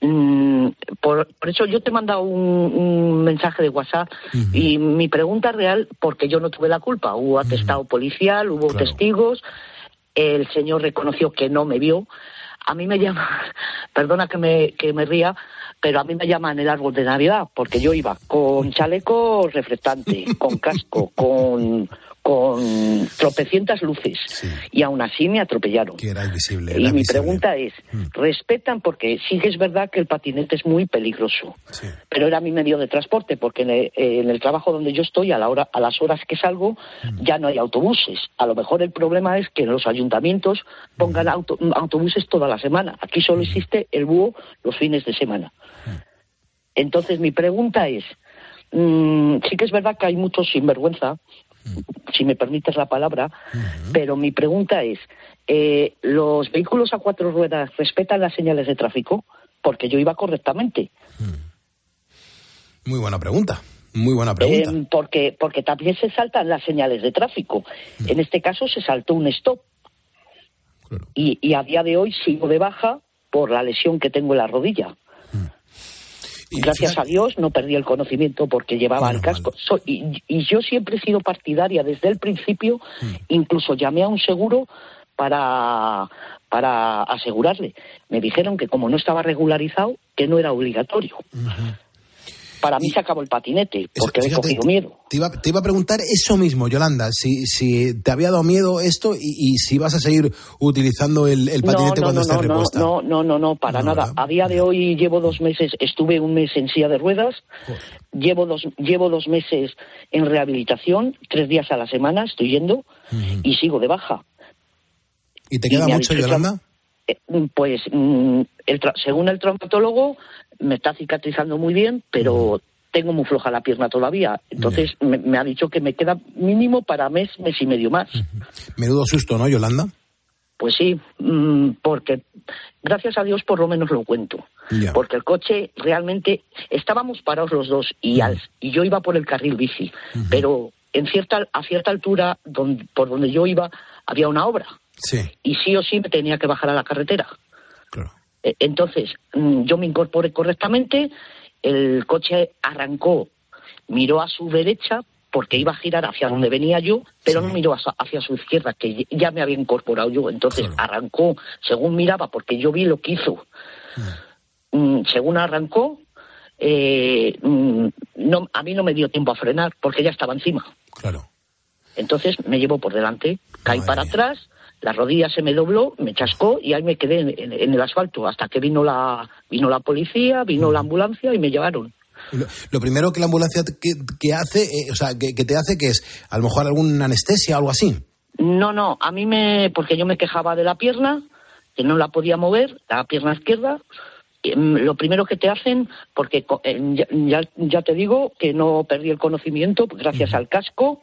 Mm, por, eso yo te he mandado un, mensaje de WhatsApp y mi pregunta real, porque yo no tuve la culpa, hubo atestado policial, hubo testigos, el señor reconoció que no me vio. A mí me llama, perdona que me, que me ría, pero a mí me llaman el árbol de Navidad, porque yo iba con chaleco reflectante, con casco, con, con tropecientas luces y aún así me atropellaron. era invisible. y mi pregunta es, mm. ¿respetan? Porque sí que es verdad que el patinete es muy peligroso, pero era mi medio de transporte porque en el, trabajo donde yo estoy, a, la hora, a las horas que salgo, mm. ya no hay autobuses. A lo mejor el problema es que los ayuntamientos pongan mm. autobuses toda la semana. Aquí solo existe el búho los fines de semana. Entonces mi pregunta es, sí que es verdad que hay muchos sinvergüenza si me permites la palabra, pero mi pregunta es, eh, ¿los vehículos a cuatro ruedas respetan las señales de tráfico? Porque yo iba correctamente. Muy buena pregunta. Muy buena pregunta. Eh, porque, porque también se saltan las señales de tráfico. En este caso se saltó un stop. Y, y a día de hoy sigo de baja por la lesión que tengo en la rodilla. Gracias a Dios no perdí el conocimiento porque llevaba el casco. y, yo siempre he sido partidaria desde el principio, mm. incluso llamé a un seguro para, para asegurarle. Me dijeron que como no estaba regularizado, que no era obligatorio para mí se acabó el patinete, porque he cogido miedo. Te iba, te iba, a preguntar eso mismo, Yolanda, si, si te había dado miedo esto y, si vas a seguir utilizando el, patinete cuando esté repuesta. No, no, no, no, para nada. A día de hoy llevo dos meses, estuve un mes en silla de ruedas, llevo dos, llevo dos meses en rehabilitación, tres días a la semana estoy yendo y sigo de baja. ¿Y te queda mucho, Yolanda? Eh, pues mm, según el traumatólogo me está cicatrizando muy bien, pero tengo muy floja la pierna todavía. Entonces me, ha dicho que me queda mínimo para mes, mes y medio más. Menudo susto, ¿no, Yolanda? Pues sí, mm, porque gracias a Dios por lo menos lo cuento. Porque el coche realmente estábamos parados los dos y, y yo iba por el carril bici, pero en cierta, a cierta altura donde, por donde yo iba había una obra. Y sí o sí me tenía que bajar a la carretera. E, entonces, mm, yo me incorporé correctamente, el coche arrancó, miró a su derecha porque iba a girar hacia donde venía yo, pero no miró hacia, su izquierda, que ya me había incorporado yo. Entonces arrancó, según miraba, porque yo vi lo que hizo. Mm, según arrancó, eh, mm, no, a mí no me dio tiempo a frenar porque ya estaba encima. Claro. Entonces me llevó por delante, caí para atrás, la rodilla se me dobló, me chascó y ahí me quedé en, el asfalto hasta que vino la, vino la policía, vino la ambulancia y me llevaron. Lo, primero que la ambulancia que, hace, eh, o sea, que, te hace, que es a lo mejor alguna anestesia o algo así. No, no, a mí me, porque yo me quejaba de la pierna, que no la podía mover, la pierna izquierda, Mm, lo primero que te hacen, porque eh, ya, ya, te digo que no perdí el conocimiento gracias al casco,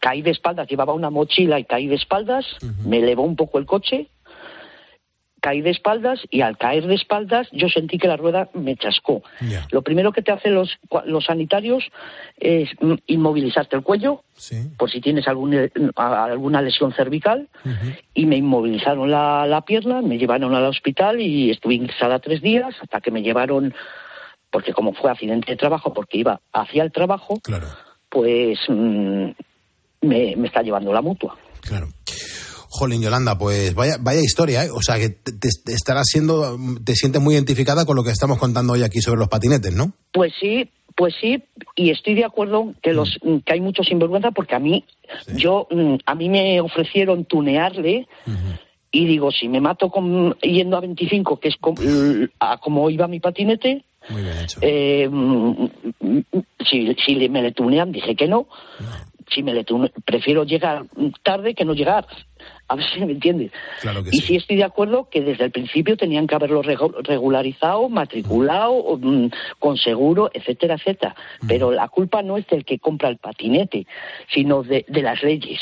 caí de espaldas, llevaba una mochila y caí de espaldas, me elevó un poco el coche, caí de espaldas y al caer de espaldas yo sentí que la rueda me chascó. Lo primero que te hacen los, los sanitarios es inmovilizarte el cuello, por si tienes alguna, alguna lesión cervical, y me inmovilizaron la, la pierna, me llevaron al hospital y estuve ingresada tres días hasta que me llevaron, porque como fue accidente de trabajo, porque iba hacia el trabajo, pues mm, me, me está llevando la mutua. Claro. Jolín, Yolanda, pues vaya, vaya historia, ¿eh? O sea, que te, estarás siendo, te sientes muy identificada con lo que estamos contando hoy aquí sobre los patinetes, ¿no? Pues sí, pues sí, y estoy de acuerdo que los mm. que hay muchos sinvergüenza porque a mí, yo, mm, a mí me ofrecieron tunearle. Y digo, si me mato con, yendo a 25, que es como, iba mi patinete, eh, mm, si, si, me le tunean, dije que no. Me le prefiero llegar tarde que no llegar. A ver si me entiende. y sí. estoy de acuerdo que desde el principio tenían que haberlo regularizado, matriculado, mm, con seguro, etcétera, etcétera. Pero la culpa no es del que compra el patinete, sino de, las leyes.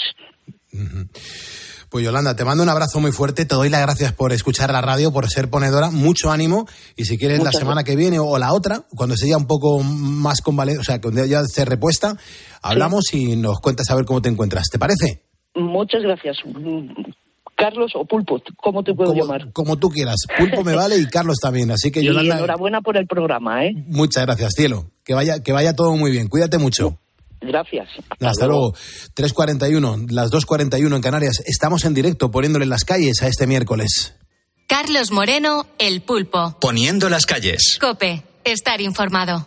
Pues Yolanda, te mando un abrazo muy fuerte, te doy las gracias por escuchar la radio, por ser ponedora, mucho ánimo y si quieres la semana que viene o la otra, cuando sea un poco más convaleciente, o sea, cuando ya se repuesta, hablamos y nos cuentas a ver cómo te encuentras, ¿te parece? Muchas gracias. Carlos o Pulpo, ¿cómo te puedo llamar? Como tú quieras. Pulpo me vale y Carlos también. Así que Yolanda. Y enhorabuena por el programa, ¿eh? Muchas gracias, cielo. Que vaya, que vaya todo muy bien. Cuídate mucho. Gracias. Hasta, luego. 3.41, las 2.41 en Canarias. Estamos en directo poniéndole las calles a este miércoles. Carlos Moreno, el pulpo. Poniendo las calles. Cope, estar informado.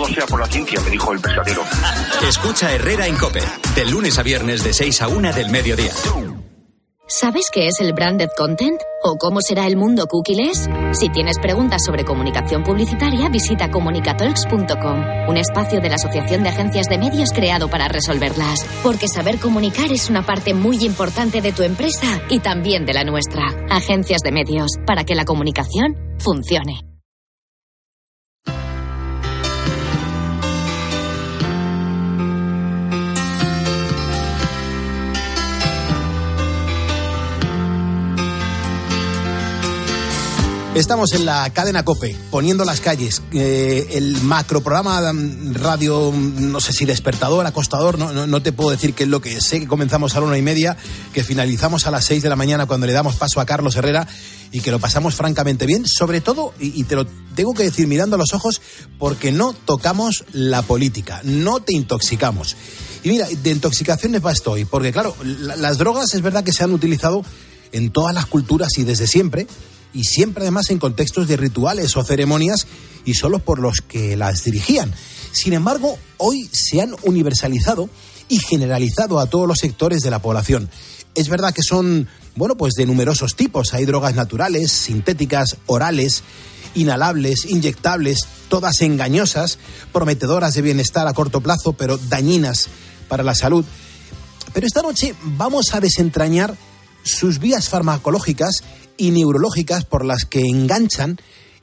sea por la ciencia, me dijo el pescadero. Escucha Herrera en Cope, de lunes a viernes de 6 a 1 del mediodía. ¿Sabes qué es el branded content? ¿O cómo será el mundo cookies? Si tienes preguntas sobre comunicación publicitaria, visita comunicatalks.com, un espacio de la Asociación de Agencias de Medios creado para resolverlas. Porque saber comunicar es una parte muy importante de tu empresa y también de la nuestra. Agencias de Medios, para que la comunicación funcione. Estamos en la cadena Cope, poniendo las calles. Eh, el macro programa mm, radio, mm, no sé si despertador, acostador, no, no, te puedo decir qué es lo que. Sé que comenzamos a la una y media, que finalizamos a las seis de la mañana cuando le damos paso a Carlos Herrera y que lo pasamos francamente bien, sobre todo, y, te lo tengo que decir mirando a los ojos, porque no tocamos la política, no te intoxicamos. Y mira, de intoxicaciones va estoy, porque claro, las drogas es verdad que se han utilizado en todas las culturas y desde siempre y siempre además en contextos de rituales o ceremonias y solo por los que las dirigían. Sin embargo, hoy se han universalizado y generalizado a todos los sectores de la población. Es verdad que son, bueno, pues de numerosos tipos. Hay drogas naturales, sintéticas, orales, inhalables, inyectables, todas engañosas, prometedoras de bienestar a corto plazo, pero dañinas para la salud. Pero esta noche vamos a desentrañar sus vías farmacológicas y neurológicas por las que enganchan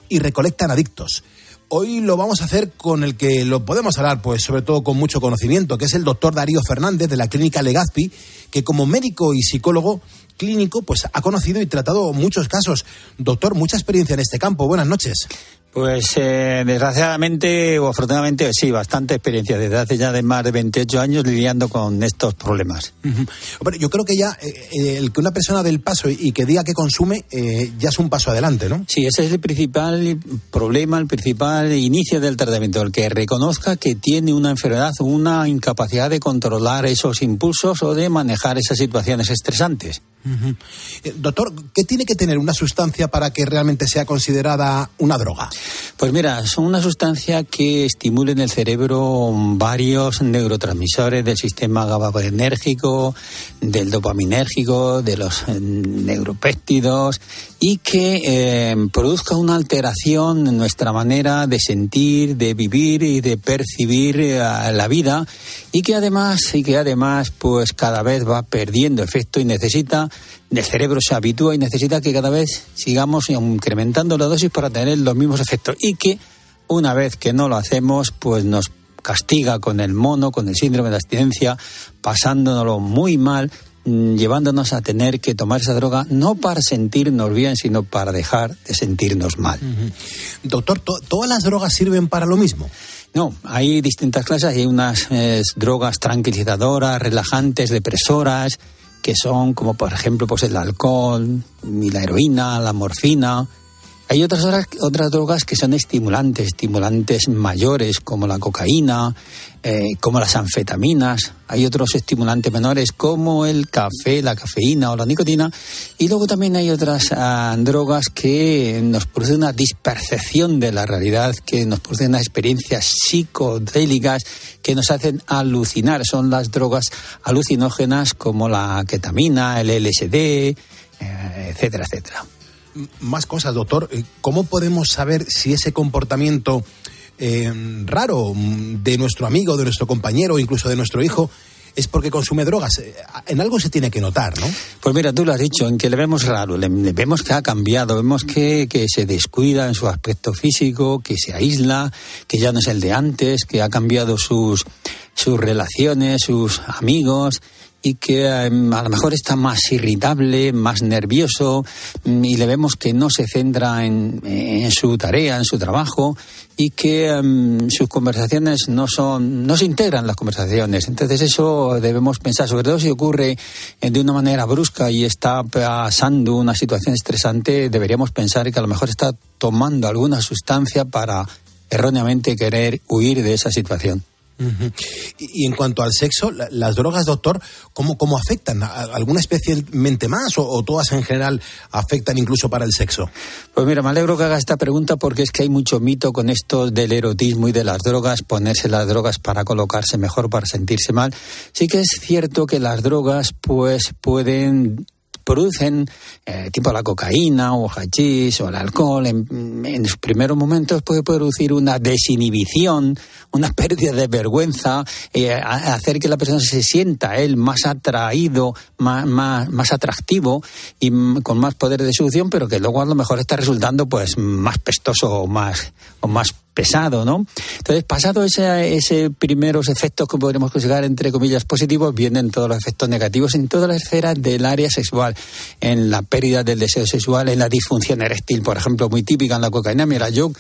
y recolectan adictos. Hoy lo vamos a hacer con el que lo podemos hablar, pues sobre todo con mucho conocimiento, que es el doctor Darío Fernández de la clínica Legazpi, que como médico y psicólogo clínico, pues ha conocido y tratado muchos casos. Doctor, mucha experiencia en este campo. Buenas noches. Pues eh, desgraciadamente o afortunadamente sí, bastante experiencia desde hace ya de más de 28 años lidiando con estos problemas. yo creo que ya eh, eh, el que una persona del paso y, que diga que consume ya es un paso adelante, ¿no? Sí, ese es el principal problema, el principal inicio del tratamiento, el que reconozca que tiene una enfermedad, una incapacidad de controlar esos impulsos o de manejar esas situaciones estresantes. Eh, doctor, ¿qué tiene que tener una sustancia para que realmente sea considerada una droga? Pues mira, son una sustancia que estimula en el cerebro varios neurotransmisores del sistema GABAenérgico, del dopaminérgico, de los eh, neuropéptidos y que eh, produzca una alteración en nuestra manera de sentir, de vivir y de percibir la vida y que además y que además pues cada vez va perdiendo efecto y necesita el cerebro se habitúa y necesita que cada vez sigamos incrementando la dosis para tener los mismos efectos y que una vez que no lo hacemos, pues nos castiga con el mono, con el síndrome de abstinencia, pasándonoslo muy mal, mm, llevándonos a tener que tomar esa droga no para sentirnos bien, sino para dejar de sentirnos mal. Doctor, ¿todas las drogas sirven para lo mismo? No, hay distintas clases, hay unas eh, drogas tranquilizadoras, relajantes, depresoras, que son como por ejemplo pues el alcohol, y la heroína, la morfina. Hay otras, otras drogas que son estimulantes, estimulantes mayores como la cocaína, eh, como las anfetaminas. Hay otros estimulantes menores como el café, la cafeína o la nicotina. Y luego también hay otras ah, drogas que nos producen una dispercepción de la realidad, que nos producen experiencias psicodélicas que nos hacen alucinar. Son las drogas alucinógenas como la ketamina, el LSD, eh, etcétera, etcétera. Más cosas, doctor. ¿Cómo podemos saber si ese comportamiento eh, raro de nuestro amigo, de nuestro compañero, incluso de nuestro hijo, es porque consume drogas. Eh, en algo se tiene que notar, ¿no? Pues mira, tú lo has dicho, en que le vemos raro, le, vemos que ha cambiado, vemos que, que, se descuida en su aspecto físico, que se aísla, que ya no es el de antes, que ha cambiado sus, sus relaciones, sus amigos y que em, a lo mejor está más irritable, más nervioso mm, y le vemos que no se centra en, su tarea, en su trabajo y que em, sus conversaciones no son no se integran las conversaciones. Entonces eso debemos pensar, sobre todo si ocurre eh, de una manera brusca y está pasando una situación estresante, deberíamos pensar que a lo mejor está tomando alguna sustancia para erróneamente querer huir de esa situación y, en cuanto al sexo, las drogas, doctor, ¿cómo, cómo afectan? ¿Alguna especialmente más o, todas en general afectan incluso para el sexo? Pues mira, me alegro que haga esta pregunta porque es que hay mucho mito con esto del erotismo y de las drogas, ponerse las drogas para colocarse mejor, para sentirse mal. Sí que es cierto que las drogas pues pueden producen, eh, tipo la cocaína o hachís o el alcohol, en, en sus primeros momentos puede producir una desinhibición, una pérdida de vergüenza, eh, hacer que la persona se sienta él más atraído, más, más, más atractivo y con más poder de seducción, pero que luego a lo mejor está resultando pues más pestoso o más, o más pesado, ¿no? Entonces, pasado ese, primeros efectos que podríamos considerar, entre comillas, positivos, vienen todos los efectos negativos en toda la esfera del área sexual, en la pérdida del deseo sexual, en la disfunción eréctil, por ejemplo, muy típica en la cocaína. Mira, yo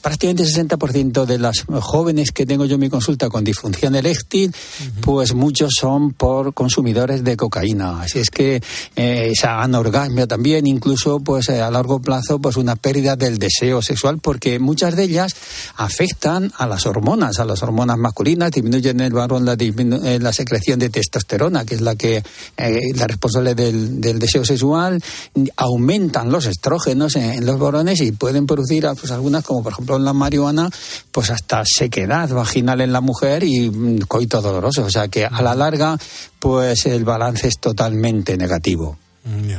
prácticamente el 60% de las jóvenes que tengo yo en mi consulta con disfunción eréctil, pues muchos son por consumidores de cocaína. Así es que eh, esa anorgasmia también, incluso pues eh, a largo plazo, pues una pérdida del deseo sexual, porque muchas de ellas afectan a las hormonas, a las hormonas masculinas, disminuyen el varón la, eh, la secreción de testosterona, que es la que la responsable del, deseo sexual, aumentan los estrógenos en, los varones y pueden producir pues algunas como por ejemplo en la marihuana, pues hasta sequedad vaginal en la mujer y mm, coito doloroso. O sea que a la larga, pues el balance es totalmente negativo. Mm,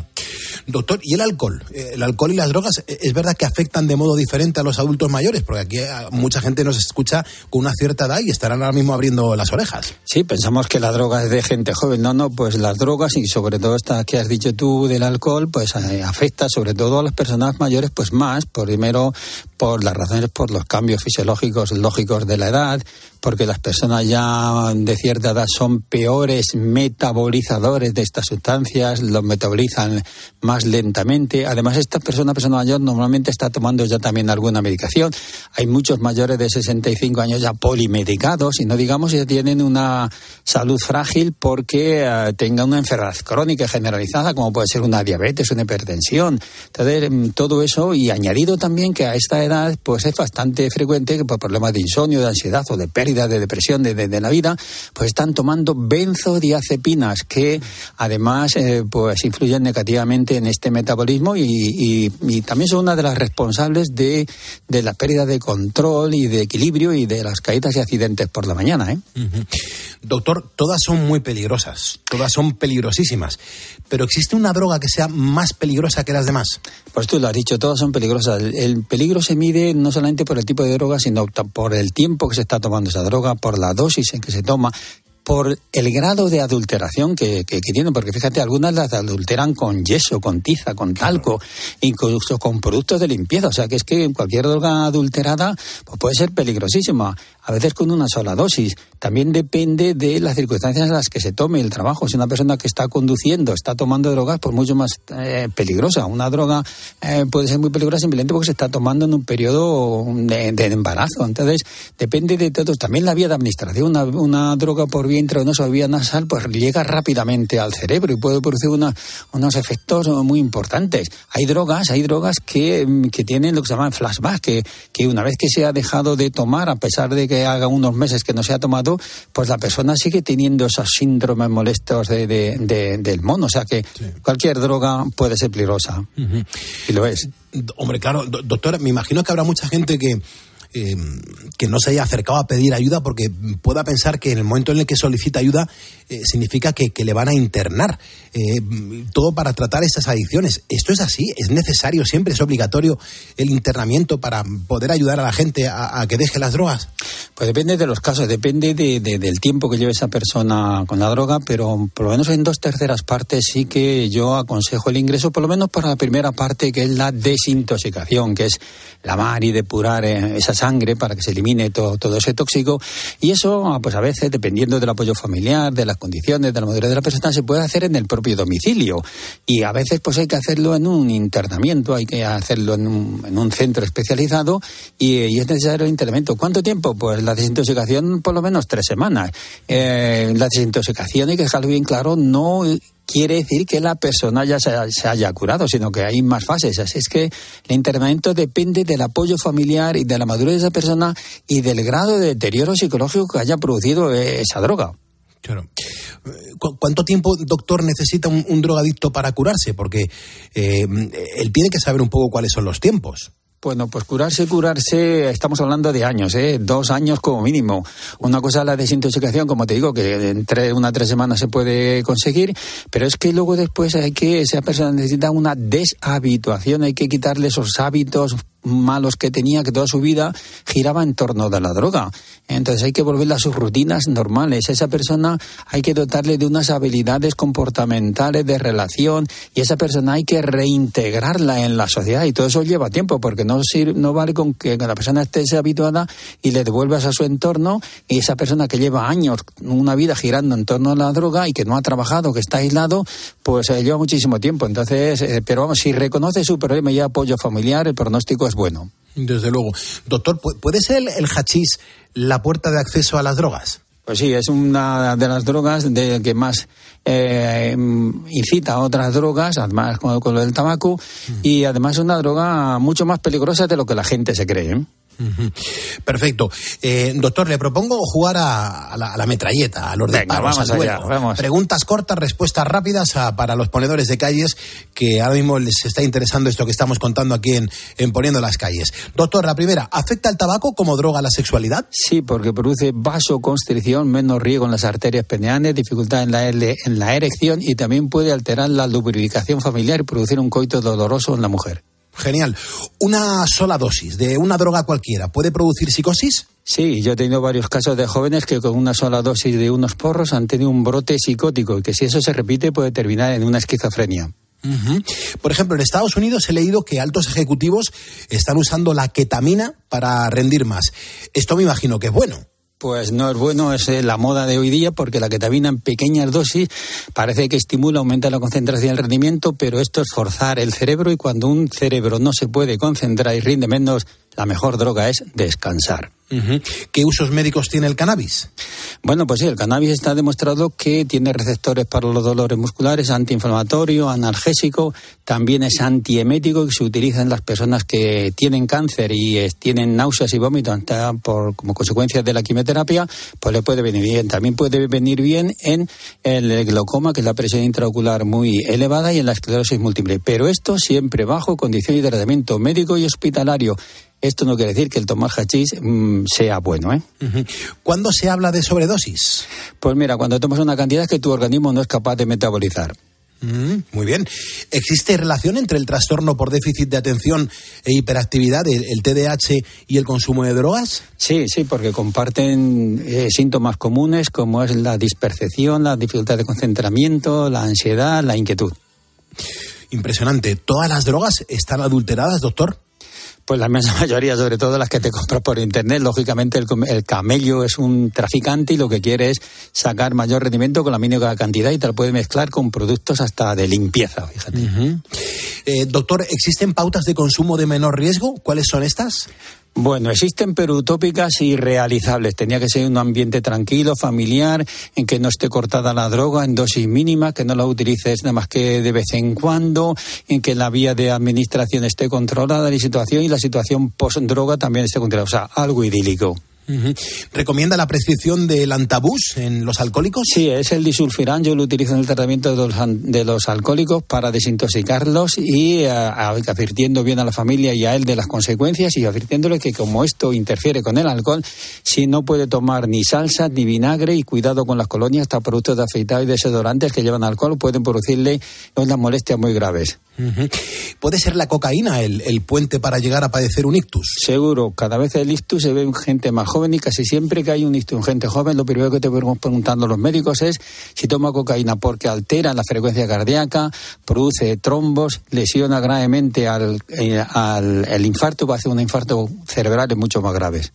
Doctor, ¿y el alcohol? Eh, ¿El alcohol y las drogas eh, es verdad que afectan de modo diferente a los adultos mayores? Porque aquí eh, mucha gente nos escucha con una cierta edad y estarán ahora mismo abriendo las orejas. Sí, pensamos que la droga es de gente joven. No, no, pues las drogas y sobre todo esta que has dicho tú del alcohol, pues afecta sobre todo a las personas mayores, pues más, primero por las razones, por los cambios fisiológicos lógicos de la edad, porque las personas ya de cierta edad son peores metabolizadores de estas sustancias, los metabolizan más lentamente. Además, esta persona, persona mayor, normalmente está tomando ya también alguna medicación. Hay muchos mayores de 65 años ya polimedicados y no digamos ya tienen una salud frágil porque eh, tengan una enfermedad crónica generalizada, como puede ser una diabetes, una hipertensión. Entonces, mm, todo eso y añadido también que a esta edad pues es bastante frecuente que por problemas de insomnio, de ansiedad o de pérdida de depresión de, la vida, pues están tomando benzodiazepinas que además eh, pues influyen negativamente en este metabolismo y, también son una de las responsables de, la pérdida de control y de equilibrio y de las caídas y accidentes por la mañana. ¿eh? Doctor, todas son muy peligrosas, todas son peligrosísimas, pero ¿existe una droga que sea más peligrosa que las demás? Pues tú lo has dicho, todas son peligrosas. El, peligro se mide no solamente por el tipo de droga, sino por el tiempo que se está tomando esa droga, por la dosis en que se toma por el grado de adulteración que, que, tienen, porque fíjate, algunas las adulteran con yeso, con tiza, con talco, incluso con productos de limpieza. O sea, que es que cualquier droga adulterada pues puede ser peligrosísima a veces con una sola dosis. También depende de las circunstancias en las que se tome el trabajo. Si una persona que está conduciendo está tomando drogas, pues mucho más eh, peligrosa. Una droga eh, puede ser muy peligrosa simplemente porque se está tomando en un periodo de, embarazo. Entonces, depende de todo. También la vía de administración. Una, una droga por vía intravenosa o vía nasal, pues llega rápidamente al cerebro y puede producir unos efectos muy importantes. Hay drogas, hay drogas que, que tienen lo que se llaman flashback, que, que una vez que se ha dejado de tomar, a pesar de que haga unos meses que no se ha tomado, pues la persona sigue teniendo esos síndromes molestos de, del mono. O sea que cualquier droga puede ser peligrosa. Y lo es. Hombre, claro, doctora, me imagino que habrá mucha gente que eh, que no se haya acercado a pedir ayuda porque pueda pensar que en el momento en el que solicita ayuda eh, significa que, le van a internar. Eh, todo para tratar esas adicciones. ¿Esto es así? ¿Es necesario siempre? ¿Es obligatorio el internamiento para poder ayudar a la gente a, que deje las drogas? Pues depende de los casos, depende del tiempo que lleve esa persona con la droga, pero por lo menos en dos terceras partes sí que yo aconsejo el ingreso, por lo menos para la primera parte, que es la desintoxicación, que es lavar y depurar esa sangre para que se elimine todo, todo ese tóxico. Y eso, pues a veces, dependiendo del apoyo familiar, de las condiciones, de la madurez de la persona, se puede hacer en el propio domicilio. Y a veces, pues hay que hacerlo en un internamiento, hay que hacerlo en un, en un centro especializado y, es necesario el internamiento. ¿Cuánto tiempo? Pues la desintoxicación, por lo menos tres semanas. Eh, la desintoxicación, hay que dejarlo bien claro, no quiere decir que la persona ya se, haya curado, sino que hay más fases. Así es que el internamiento depende del apoyo familiar y de la madurez de esa persona y del grado de deterioro psicológico que haya producido eh, esa droga. Claro. ¿Cuánto tiempo, doctor, necesita un, drogadicto para curarse? Porque eh, él tiene que saber un poco cuáles son los tiempos. Bueno, pues curarse, curarse, estamos hablando de años, ¿eh? dos años como mínimo. Una cosa es la desintoxicación, como te digo, que entre una tres semanas se puede conseguir, pero es que luego después hay que, esa persona necesita una deshabituación, hay que quitarle esos hábitos malos que tenía, que toda su vida giraba en torno de la droga. Entonces hay que volverla a sus rutinas normales. Esa persona hay que dotarle de unas habilidades comportamentales de relación y esa persona hay que reintegrarla en la sociedad y todo eso lleva tiempo porque no, no vale con que la persona esté habituada y le devuelvas a su entorno y esa persona que lleva años una vida girando en torno a la droga y que no ha trabajado, que está aislado, pues eh, lleva muchísimo tiempo. Entonces, eh, pero vamos, si reconoce su problema y apoyo familiar, el pronóstico es bueno. Desde luego. Doctor, ¿puede ser el, hachís la puerta de acceso a las drogas? Pues sí, es una de las drogas de que más eh, incita a otras drogas, además con, lo del tabaco, y además es una droga mucho más peligrosa de lo que la gente se cree. ¿eh? Perfecto. Eh, doctor, le propongo jugar a, la, metralleta, a los Venga, vamos allá, vamos. Preguntas cortas, respuestas rápidas para los ponedores de calles que ahora mismo les está interesando esto que estamos contando aquí en, en Poniendo las Calles. Doctor, la primera, ¿afecta el tabaco como droga a la sexualidad? Sí, porque produce vasoconstricción, menos riego en las arterias peneales, dificultad en la, en la erección y también puede alterar la lubricación familiar y producir un coito doloroso en la mujer. Genial. ¿Una sola dosis de una droga cualquiera puede producir psicosis? Sí, yo he tenido varios casos de jóvenes que con una sola dosis de unos porros han tenido un brote psicótico y que si eso se repite puede terminar en una esquizofrenia. Por ejemplo, en Estados Unidos he leído que altos ejecutivos están usando la ketamina para rendir más. Esto me imagino que es bueno. Pues no es bueno, es eh, la moda de hoy día porque la ketamina en pequeñas dosis parece que estimula, aumenta la concentración y el rendimiento, pero esto es forzar el cerebro y cuando un cerebro no se puede concentrar y rinde menos, la mejor droga es descansar. ¿Qué usos médicos tiene el cannabis? Bueno, pues sí, el cannabis está demostrado que tiene receptores para los dolores musculares, antiinflamatorio, analgésico, también es antiemético y se utiliza en las personas que tienen cáncer y tienen náuseas y vómitos por, como consecuencia de la quimioterapia, pues le puede venir bien. También puede venir bien en el glaucoma, que es la presión intraocular muy elevada, y en la esclerosis múltiple. Pero esto siempre bajo condición de tratamiento médico y hospitalario. Esto no quiere decir que el tomar hachís mm, sea bueno. ¿eh? ¿Cuándo se habla de sobredosis? Pues mira, cuando tomas una cantidad que tu organismo no es capaz de metabolizar. Mm, muy bien. ¿Existe relación entre el trastorno por déficit de atención e hiperactividad, el, TDAH, y el consumo de drogas? Sí, sí, porque comparten eh, síntomas comunes como es la dispercepción, la dificultad de concentramiento, la ansiedad, la inquietud. Impresionante. ¿Todas las drogas están adulteradas, doctor? Pues la inmensa mayoría, sobre todo las que te compras por internet. Lógicamente, el, camello es un traficante y lo que quiere es sacar mayor rendimiento con la mínima cantidad y te lo puede mezclar con productos hasta de limpieza, fíjate. Eh, doctor, ¿existen pautas de consumo de menor riesgo? ¿Cuáles son estas? Bueno, existen pero utópicas y realizables. Tenía que ser un ambiente tranquilo, familiar, en que no esté cortada la droga en dosis mínima, que no la utilices nada más que de vez en cuando, en que la vía de administración esté controlada la situación y la situación post-droga también esté controlada. O sea, algo idílico. ¿Recomienda la prescripción del antabús en los alcohólicos? Sí, es el disulfiram. Yo lo utilizo en el tratamiento de los, de los alcohólicos para desintoxicarlos y eh, advirtiendo bien a la familia y a él de las consecuencias y advirtiéndole que como esto interfiere con el alcohol, si no puede tomar ni salsa ni vinagre y cuidado con las colonias, hasta productos de afeitado y desodorantes que llevan alcohol pueden producirle unas molestias muy graves. ¿Puede ser la cocaína el, el, puente para llegar a padecer un ictus? Seguro, cada vez el ictus se ve en gente más joven y casi siempre que hay un ictus en gente joven, lo primero que te vamos preguntando los médicos es si toma cocaína porque altera la frecuencia cardíaca, produce trombos, lesiona gravemente al, eh, al el infarto, va a hacer un infarto cerebral mucho más graves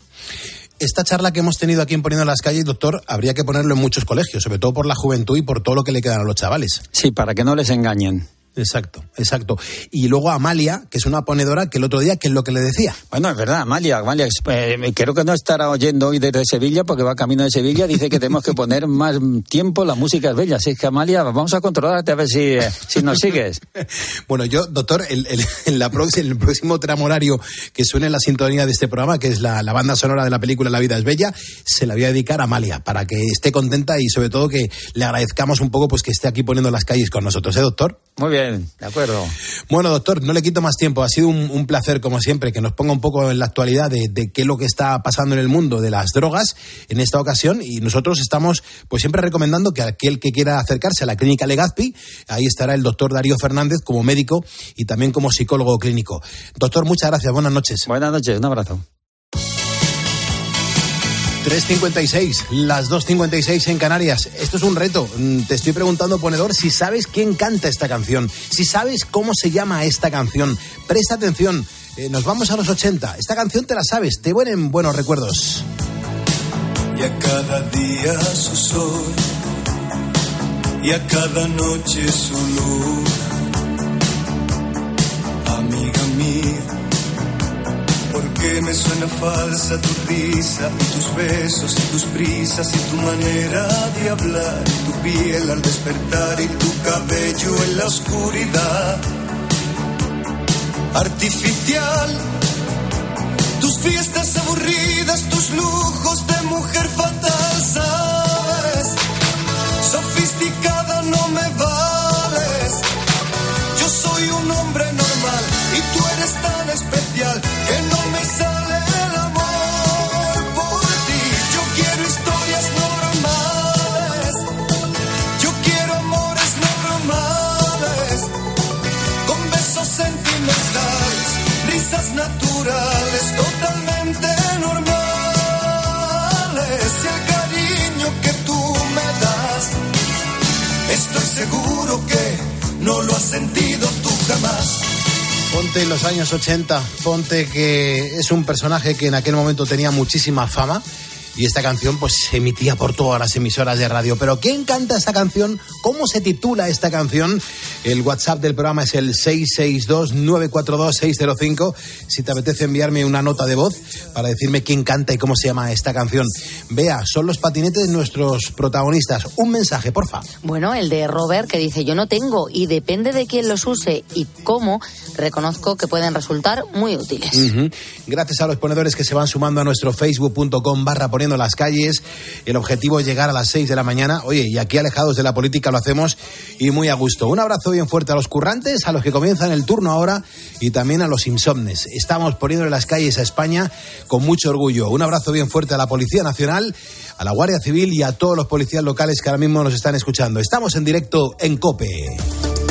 esta charla que hemos tenido aquí en Poniendo las Calles, doctor, habría que ponerlo en muchos colegios, sobre todo por la juventud y por todo lo que le quedan a los chavales. Sí, para que no les engañen. Exacto, exacto. Y luego Amalia, que es una ponedora, que el otro día, ¿qué es lo que le decía? Bueno, es verdad, Amalia, Amalia, eh, creo que no estará oyendo hoy desde Sevilla, porque va camino de Sevilla, dice que tenemos que poner más tiempo, la música es bella. Así que, Amalia, vamos a controlarte a ver si, eh, si nos sigues. bueno, yo, doctor, el, en, la próxima, el próximo tramo horario que suene la sintonía de este programa, que es la, la, banda sonora de la película La vida es bella, se la voy a dedicar a Amalia, para que esté contenta y sobre todo que le agradezcamos un poco pues que esté aquí poniendo las calles con nosotros, ¿eh, doctor? Muy bien, de acuerdo. Bueno, doctor, no le quito más tiempo. Ha sido un, placer, como siempre, que nos ponga un poco en la actualidad de, qué es lo que está pasando en el mundo de las drogas en esta ocasión. Y nosotros estamos, pues siempre recomendando que aquel que quiera acercarse a la clínica Legazpi, ahí estará el doctor Darío Fernández como médico y también como psicólogo clínico. Doctor, muchas gracias. Buenas noches. Buenas noches. Un abrazo. 3.56, las 2.56 en Canarias. Esto es un reto. Mm, te estoy preguntando, ponedor, si sabes quién canta esta canción, si sabes cómo se llama esta canción. Presta atención, eh, nos vamos a los 80. Esta canción te la sabes, te vuelven buenos recuerdos. Y a cada día su sol, y a cada noche su luz. Amiga mía que me suena falsa tu risa tus besos y tus prisas y tu manera de hablar tu piel al despertar y tu cabello en la oscuridad. Artificial tus fiestas aburridas, tus lujos de mujer fatal, naturales, totalmente normales. Y el cariño que tú me das, estoy seguro que no lo has sentido tú jamás. Ponte los años 80, Ponte que es un personaje que en aquel momento tenía muchísima fama y esta canción pues se emitía por todas las emisoras de radio. Pero ¿quién canta esta canción? ¿Cómo se titula esta canción? El WhatsApp del programa es el 662-942-605. Si te apetece enviarme una nota de voz para decirme quién canta y cómo se llama esta canción. Vea, son los patinetes nuestros protagonistas. Un mensaje, porfa. Bueno, el de Robert que dice yo no tengo y depende de quién los use y cómo, reconozco que pueden resultar muy útiles. Gracias a los ponedores que se van sumando a nuestro facebook.com barra poniendo las calles. El objetivo es llegar a las 6 de la mañana. Oye, y aquí alejados de la política lo hacemos y muy a gusto. Un abrazo bien fuerte a los currantes, a los que comienzan el turno ahora y también a los insomnes. Estamos poniendo las calles a España con mucho orgullo. Un abrazo bien fuerte a la Policía Nacional, a la Guardia Civil y a todos los policías locales que ahora mismo nos están escuchando. Estamos en directo en COPE.